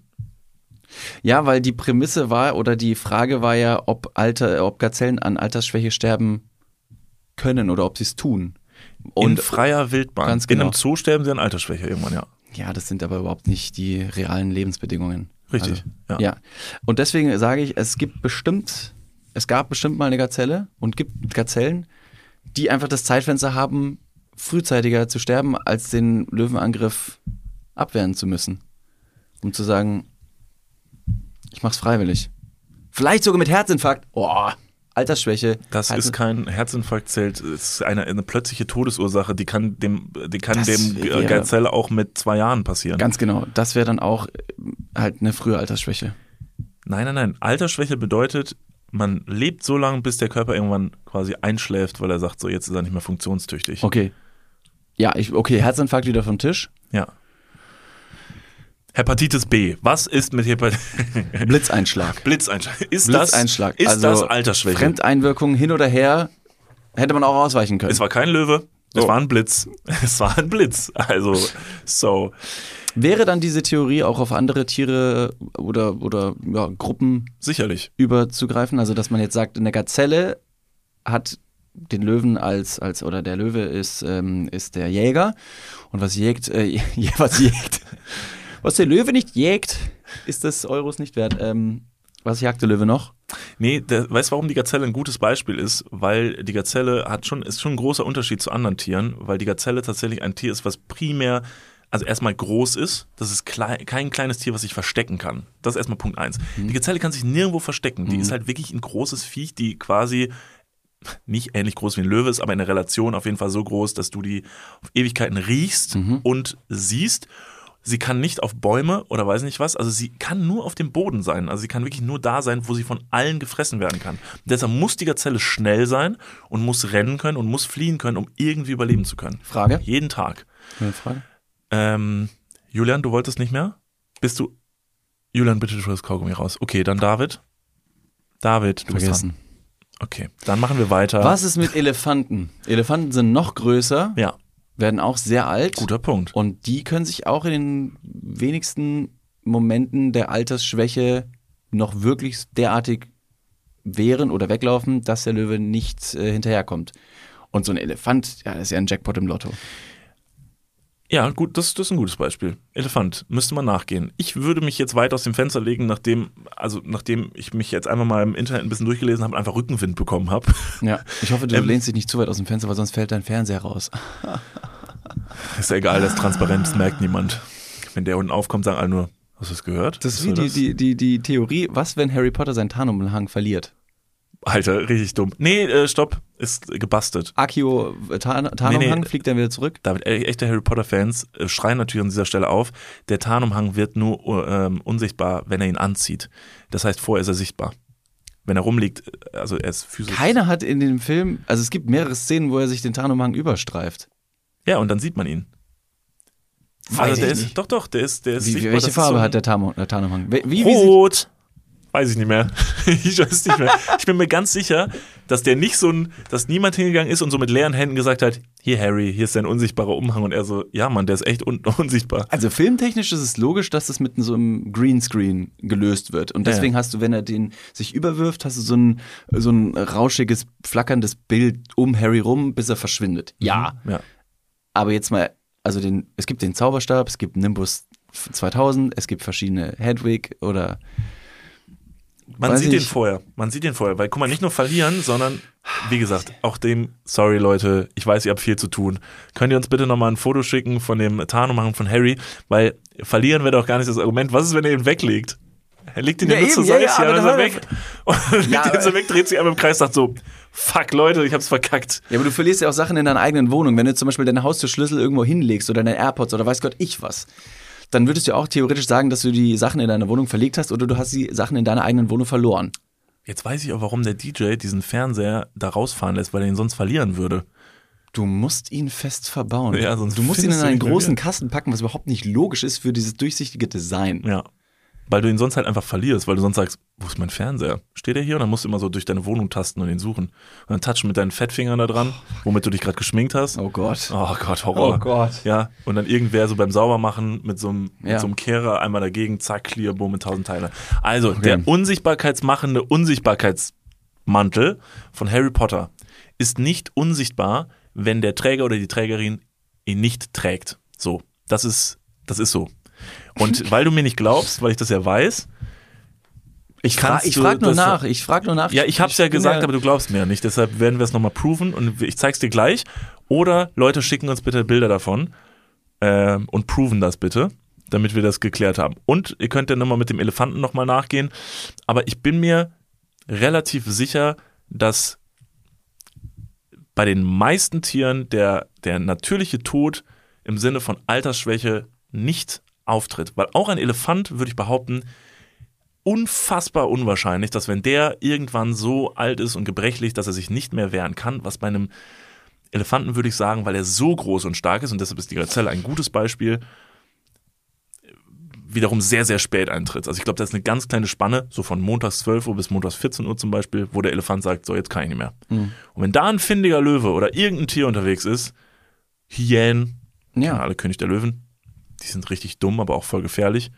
Ja, weil die Prämisse war oder die Frage war ja, ob, Alter, ob Gazellen an Altersschwäche sterben können oder ob sie es tun. in Und freier Wildbahn. ganz In genau. einem Zoo sterben sie an Altersschwäche irgendwann, ja. ja, das sind aber überhaupt nicht die realen Lebensbedingungen. Richtig. Also, ja. ja. Und deswegen sage ich, es gibt bestimmt, es gab bestimmt mal eine Gazelle und gibt Gazellen, die einfach das Zeitfenster haben, frühzeitiger zu sterben, als den Löwenangriff abwehren zu müssen. Um zu sagen, ich mach's freiwillig. Vielleicht sogar mit Herzinfarkt. Oh, Altersschwäche. Das Also- ist kein Herzinfarkt zählt, es ist eine, eine plötzliche Todesursache, die kann dem, die kann Das dem wäre- auch mit zwei Jahren passieren. Ganz genau. Das wäre dann auch äh, halt eine frühe Altersschwäche. Nein, nein, nein. Altersschwäche bedeutet, man lebt so lange, bis der Körper irgendwann quasi einschläft, weil er sagt, so jetzt ist er nicht mehr funktionstüchtig. Okay. Ja, ich, okay, Herzinfarkt wieder vom Tisch. Ja. Hepatitis B. Was ist mit Hepatitis (laughs) Blitzeinschlag. Blitzeinschlag? Ist Blitzeinschlag. das, ist also das Altersschwäche? Fremdeinwirkung hin oder her hätte man auch ausweichen können. es war kein Löwe, es So. war ein Blitz. (laughs) Es war ein Blitz. Also, so. Wäre dann diese Theorie auch auf andere Tiere oder, oder ja, Gruppen Sicherlich. überzugreifen? Also, dass man jetzt sagt, eine Gazelle hat den Löwen als, als oder der Löwe ist, ähm, ist der Jäger und was jägt, äh, (laughs) was jägt, was der Löwe nicht jägt, ist des Euros nicht wert. Ähm, was jagt der Löwe noch? Nee, der, weißt du, warum die Gazelle ein gutes Beispiel ist? Weil die Gazelle hat schon, ist schon ein großer Unterschied zu anderen Tieren, weil die Gazelle tatsächlich ein Tier ist, was primär, also erstmal groß ist. Das ist klei kein kleines Tier, was sich verstecken kann. Das ist erstmal Punkt eins. Die Gazelle kann sich nirgendwo verstecken. Die ist halt wirklich ein großes Viech, die quasi nicht ähnlich groß wie ein Löwe ist, aber in der Relation auf jeden Fall so groß, dass du die auf Ewigkeiten riechst und siehst. Sie kann nicht auf Bäume oder weiß nicht was, also sie kann nur auf dem Boden sein. Also sie kann wirklich nur da sein, wo sie von allen gefressen werden kann. Und deshalb muss die Gazelle schnell sein und muss rennen können und muss fliehen können, um irgendwie überleben zu können. Frage? Jeden Tag. Eine Frage? Ähm, Julian, du wolltest nicht mehr? Bist du. Julian, bitte tu das Kaugummi raus. Okay, dann David. David, du bist Vergessen. dran. Okay, dann machen wir weiter. Was ist mit Elefanten? Elefanten sind noch größer, Ja. Werden auch sehr alt. Guter Punkt. Und die können sich auch in den wenigsten Momenten der Altersschwäche noch wirklich derartig wehren oder weglaufen, dass der Löwe nicht äh, hinterherkommt. Und so ein Elefant, ja, das ist ja ein Jackpot im Lotto. Ja, gut, das, das ist ein gutes Beispiel. Elefant, müsste man nachgehen. Ich würde mich jetzt weit aus dem Fenster legen, nachdem, also nachdem ich mich jetzt einfach mal im Internet ein bisschen durchgelesen habe und einfach Rückenwind bekommen habe. (laughs) Ja, ich hoffe, du Ähm, lehnst dich nicht zu weit aus dem Fenster, weil sonst fällt dein Fernseher raus. (laughs) Ist ja egal, das das merkt niemand. Wenn der unten aufkommt, sagen alle nur, hast du es gehört? Das ist wie die, die, die, die Theorie, was, wenn Harry Potter seinen Tarnumhang verliert? Alter, richtig dumm. Nee, äh, stopp, ist gebastelt. Akio äh, Tarn Tarnumhang Nee, nee. fliegt dann wieder zurück. David, äh, echte Harry Potter-Fans äh, schreien natürlich an dieser Stelle auf, der Tarnumhang wird nur ähm, unsichtbar, wenn er ihn anzieht. Das heißt, vorher ist er sichtbar. Wenn er rumliegt, also er ist physisch. Keiner hat in dem Film, also es gibt mehrere Szenen, wo er sich den Tarnumhang überstreift. Ja, und dann sieht man ihn. Weiß also der ist, nicht. Doch, doch, der ist, der ist Wie, sichtbar. welche Farbe so hat der, Tarn der Tarnumhang? Wie, wie, Rot. Weiß ich nicht mehr. (laughs) ich weiß nicht mehr. Ich bin mir ganz sicher, dass der nicht so ein, dass niemand hingegangen ist und so mit leeren Händen gesagt hat, hier Harry, hier ist dein unsichtbarer Umhang und er so, ja Mann, der ist echt un unsichtbar. also filmtechnisch ist es logisch, dass das mit so einem Greenscreen gelöst wird. Und Ja, deswegen hast du, wenn er den sich überwirft, hast du so ein, so ein rauschiges, flackerndes Bild um Harry rum, bis er verschwindet. Ja. Ja. Aber jetzt mal, also den, es gibt den Zauberstab, es gibt Nimbus 2000, es gibt verschiedene Hedwig oder Man Weiß sieht den ich. vorher. Man sieht den vorher. Weil, guck mal, nicht nur verlieren, sondern, wie gesagt, auch dem, sorry Leute, ich weiß, ihr habt viel zu tun. Könnt ihr uns bitte nochmal ein Foto schicken von dem Tarnumhang von Harry? Weil verlieren wäre doch gar nicht das Argument. Was ist, wenn er ihn weglegt? Er legt ihn ja, Ja, nur zur ja, Seite, ja, (laughs) ja, aber dann ist er da- weg. Und Ja, legt ihn so weg, dreht sich einmal im Kreis, sagt so, fuck Leute, ich hab's verkackt. Ja, aber du verlierst ja auch Sachen in deiner eigenen Wohnung. Wenn du zum Beispiel deine Haustürschlüssel irgendwo hinlegst oder deine AirPods oder weiß Gott ich was, dann würdest du auch theoretisch sagen, dass du die Sachen in deiner Wohnung verlegt hast oder du hast die Sachen in deiner eigenen Wohnung verloren. Jetzt weiß ich auch, warum der DJ diesen Fernseher da rausfahren lässt, weil er ihn sonst verlieren würde. Du musst ihn fest verbauen. Ja, sonst du musst ihn in einen großen. Kasten packen, was überhaupt nicht logisch ist für dieses durchsichtige Design. Ja. Weil du ihn sonst halt einfach verlierst, weil du sonst sagst, wo ist mein Fernseher? Steht er hier? Und dann musst du immer so durch deine Wohnung tasten und ihn suchen. Und dann touchen mit deinen Fettfingern da dran, womit du dich gerade geschminkt hast. Oh Gott. Oh Gott, Horror. Oh Gott. Ja, und dann irgendwer so beim Saubermachen mit so einem, Ja. mit so einem Kehrer einmal dagegen, zack, clear, boom, mit tausend Teile. Also, der unsichtbarkeitsmachende Unsichtbarkeitsmantel von Harry Potter ist nicht unsichtbar, wenn der Träger oder die Trägerin ihn nicht trägt. So, das ist, das ist so. Und (laughs) weil du mir nicht glaubst, weil ich das ja weiß, Ich, Kannst ich frag nur nach. Ich frag nur nach. ja, ich hab's ja gesagt, aber du glaubst mir ja nicht. Deshalb werden wir es nochmal proven und ich zeig's dir gleich. Oder Leute schicken uns bitte Bilder davon ähm, und proven das bitte, damit wir das geklärt haben. Und ihr könnt ja nochmal mit dem Elefanten nochmal nachgehen. Aber ich bin mir relativ sicher, dass bei den meisten Tieren der, der natürliche Tod im Sinne von Altersschwäche nicht auftritt. Weil auch ein Elefant, würde ich behaupten, unfassbar unwahrscheinlich, dass wenn der irgendwann so alt ist und gebrechlich, dass er sich nicht mehr wehren kann, was bei einem Elefanten würde ich sagen, weil er so groß und stark ist und deshalb ist die Gazelle ein gutes Beispiel, wiederum sehr, sehr spät eintritt. Also ich glaube, da ist eine ganz kleine Spanne, so von montags 12 Uhr bis montags 14 Uhr zum Beispiel, wo der Elefant sagt, so jetzt kann ich nicht mehr. Und wenn da ein findiger Löwe oder irgendein Tier unterwegs ist, Hyänen, Ja. ja. alle König der Löwen, die sind richtig dumm, aber auch voll gefährlich,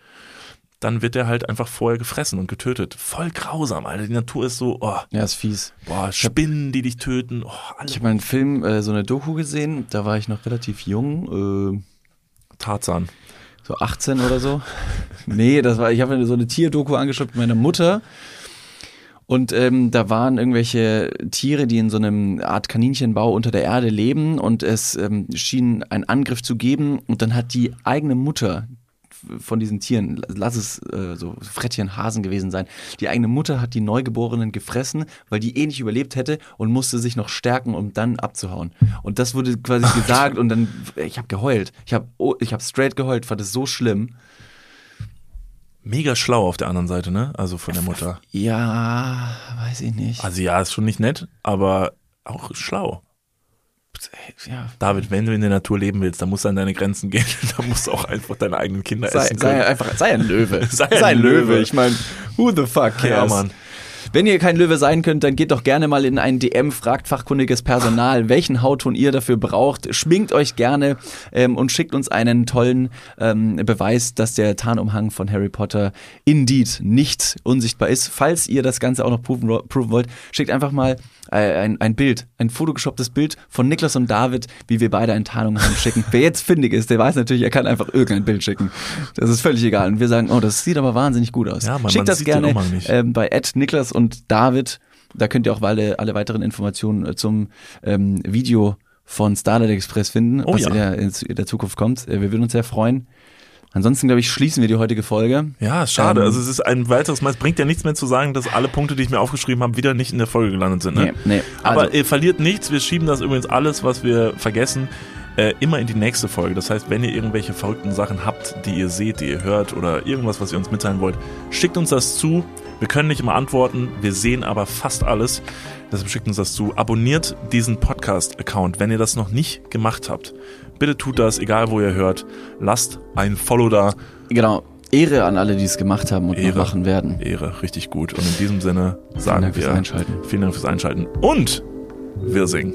dann wird der halt einfach vorher gefressen und getötet. Voll grausam, Alter. Die Natur ist so, oh, Ja, ist fies. boah, Spinnen, die dich töten, oh, Ich habe mal einen Film, äh, so eine Doku gesehen, da war ich noch relativ jung, äh, Tarzan. so 18 oder so. nee, das war, ich habe mir so eine Tierdoku angeschaut mit meiner Mutter. Und ähm, da waren irgendwelche Tiere, die in so einem Art Kaninchenbau unter der Erde leben und es ähm, schien einen Angriff zu geben und dann hat die eigene Mutter von diesen Tieren, lass es äh, so Frettchen, Hasen gewesen sein, die eigene Mutter hat die Neugeborenen gefressen, weil die eh nicht überlebt hätte und musste sich noch stärken, um dann abzuhauen. Und das wurde quasi (laughs) gesagt und dann, ich habe geheult. Ich habe oh, ich hab straight geheult, fand es so schlimm. Mega schlau auf der anderen Seite, ne? Also von der Mutter. Ja, weiß ich nicht. Also ja, ist schon nicht nett, aber auch schlau. ja. David, wenn du in der Natur leben willst, dann musst du an deine Grenzen gehen. (laughs) dann musst du auch einfach deine eigenen Kinder Sei, essen können. sei einfach, sei ein Löwe. (laughs) Sei ein Löwe. Ich meine, who the fuck cares? ja, Mann. Wenn ihr kein Löwe sein könnt, dann geht doch gerne mal in einen DM, fragt fachkundiges Personal, welchen Hautton ihr dafür braucht. Schminkt euch gerne ähm, und schickt uns einen tollen ähm, Beweis, dass der Tarnumhang von Harry Potter indeed nicht unsichtbar ist. Falls ihr das Ganze auch noch proven wollt, schickt einfach mal ein, ein Bild, ein fotogeshopptes Bild von Niklas und David, wie wir beide einen Tarnumhang schicken. Wer jetzt findig ist, der weiß natürlich, er kann einfach irgendein Bild schicken. Das ist völlig egal. Und wir sagen, oh, das sieht aber wahnsinnig gut aus. Ja, man- Schickt man das gerne ähm, bei Ed Niklas und David. Da könnt ihr auch alle, alle weiteren Informationen äh, zum ähm, Video von Starlight Express finden, Oh was ja. in, der, in der Zukunft kommt. Äh, wir würden uns sehr freuen. Ansonsten, glaube ich, schließen wir die heutige Folge. Ja, schade. Ähm, also es ist ein weiteres Mal, es bringt ja nichts mehr zu sagen, dass alle Punkte, die ich mir aufgeschrieben habe, wieder nicht in der Folge gelandet sind. Ne? Nee, nee. Aber Also- ihr verliert nichts. Wir schieben das übrigens alles, was wir vergessen, äh, immer in die nächste Folge. Das heißt, wenn ihr irgendwelche verrückten Sachen habt, die ihr seht, die ihr hört oder irgendwas, was ihr uns mitteilen wollt, schickt uns das zu. Wir können nicht immer antworten, wir sehen aber fast alles. Deshalb schickt uns das zu. Abonniert diesen Podcast-Account, wenn ihr das noch nicht gemacht habt. Bitte tut das, egal wo ihr hört. Lasst ein Follow da. Genau. Ehre an alle, die es gemacht haben und Ehre. noch machen werden. Ehre, richtig gut. Und in diesem Sinne sagen Dank fürs wir Einschalten. vielen Dank fürs Einschalten und wir singen.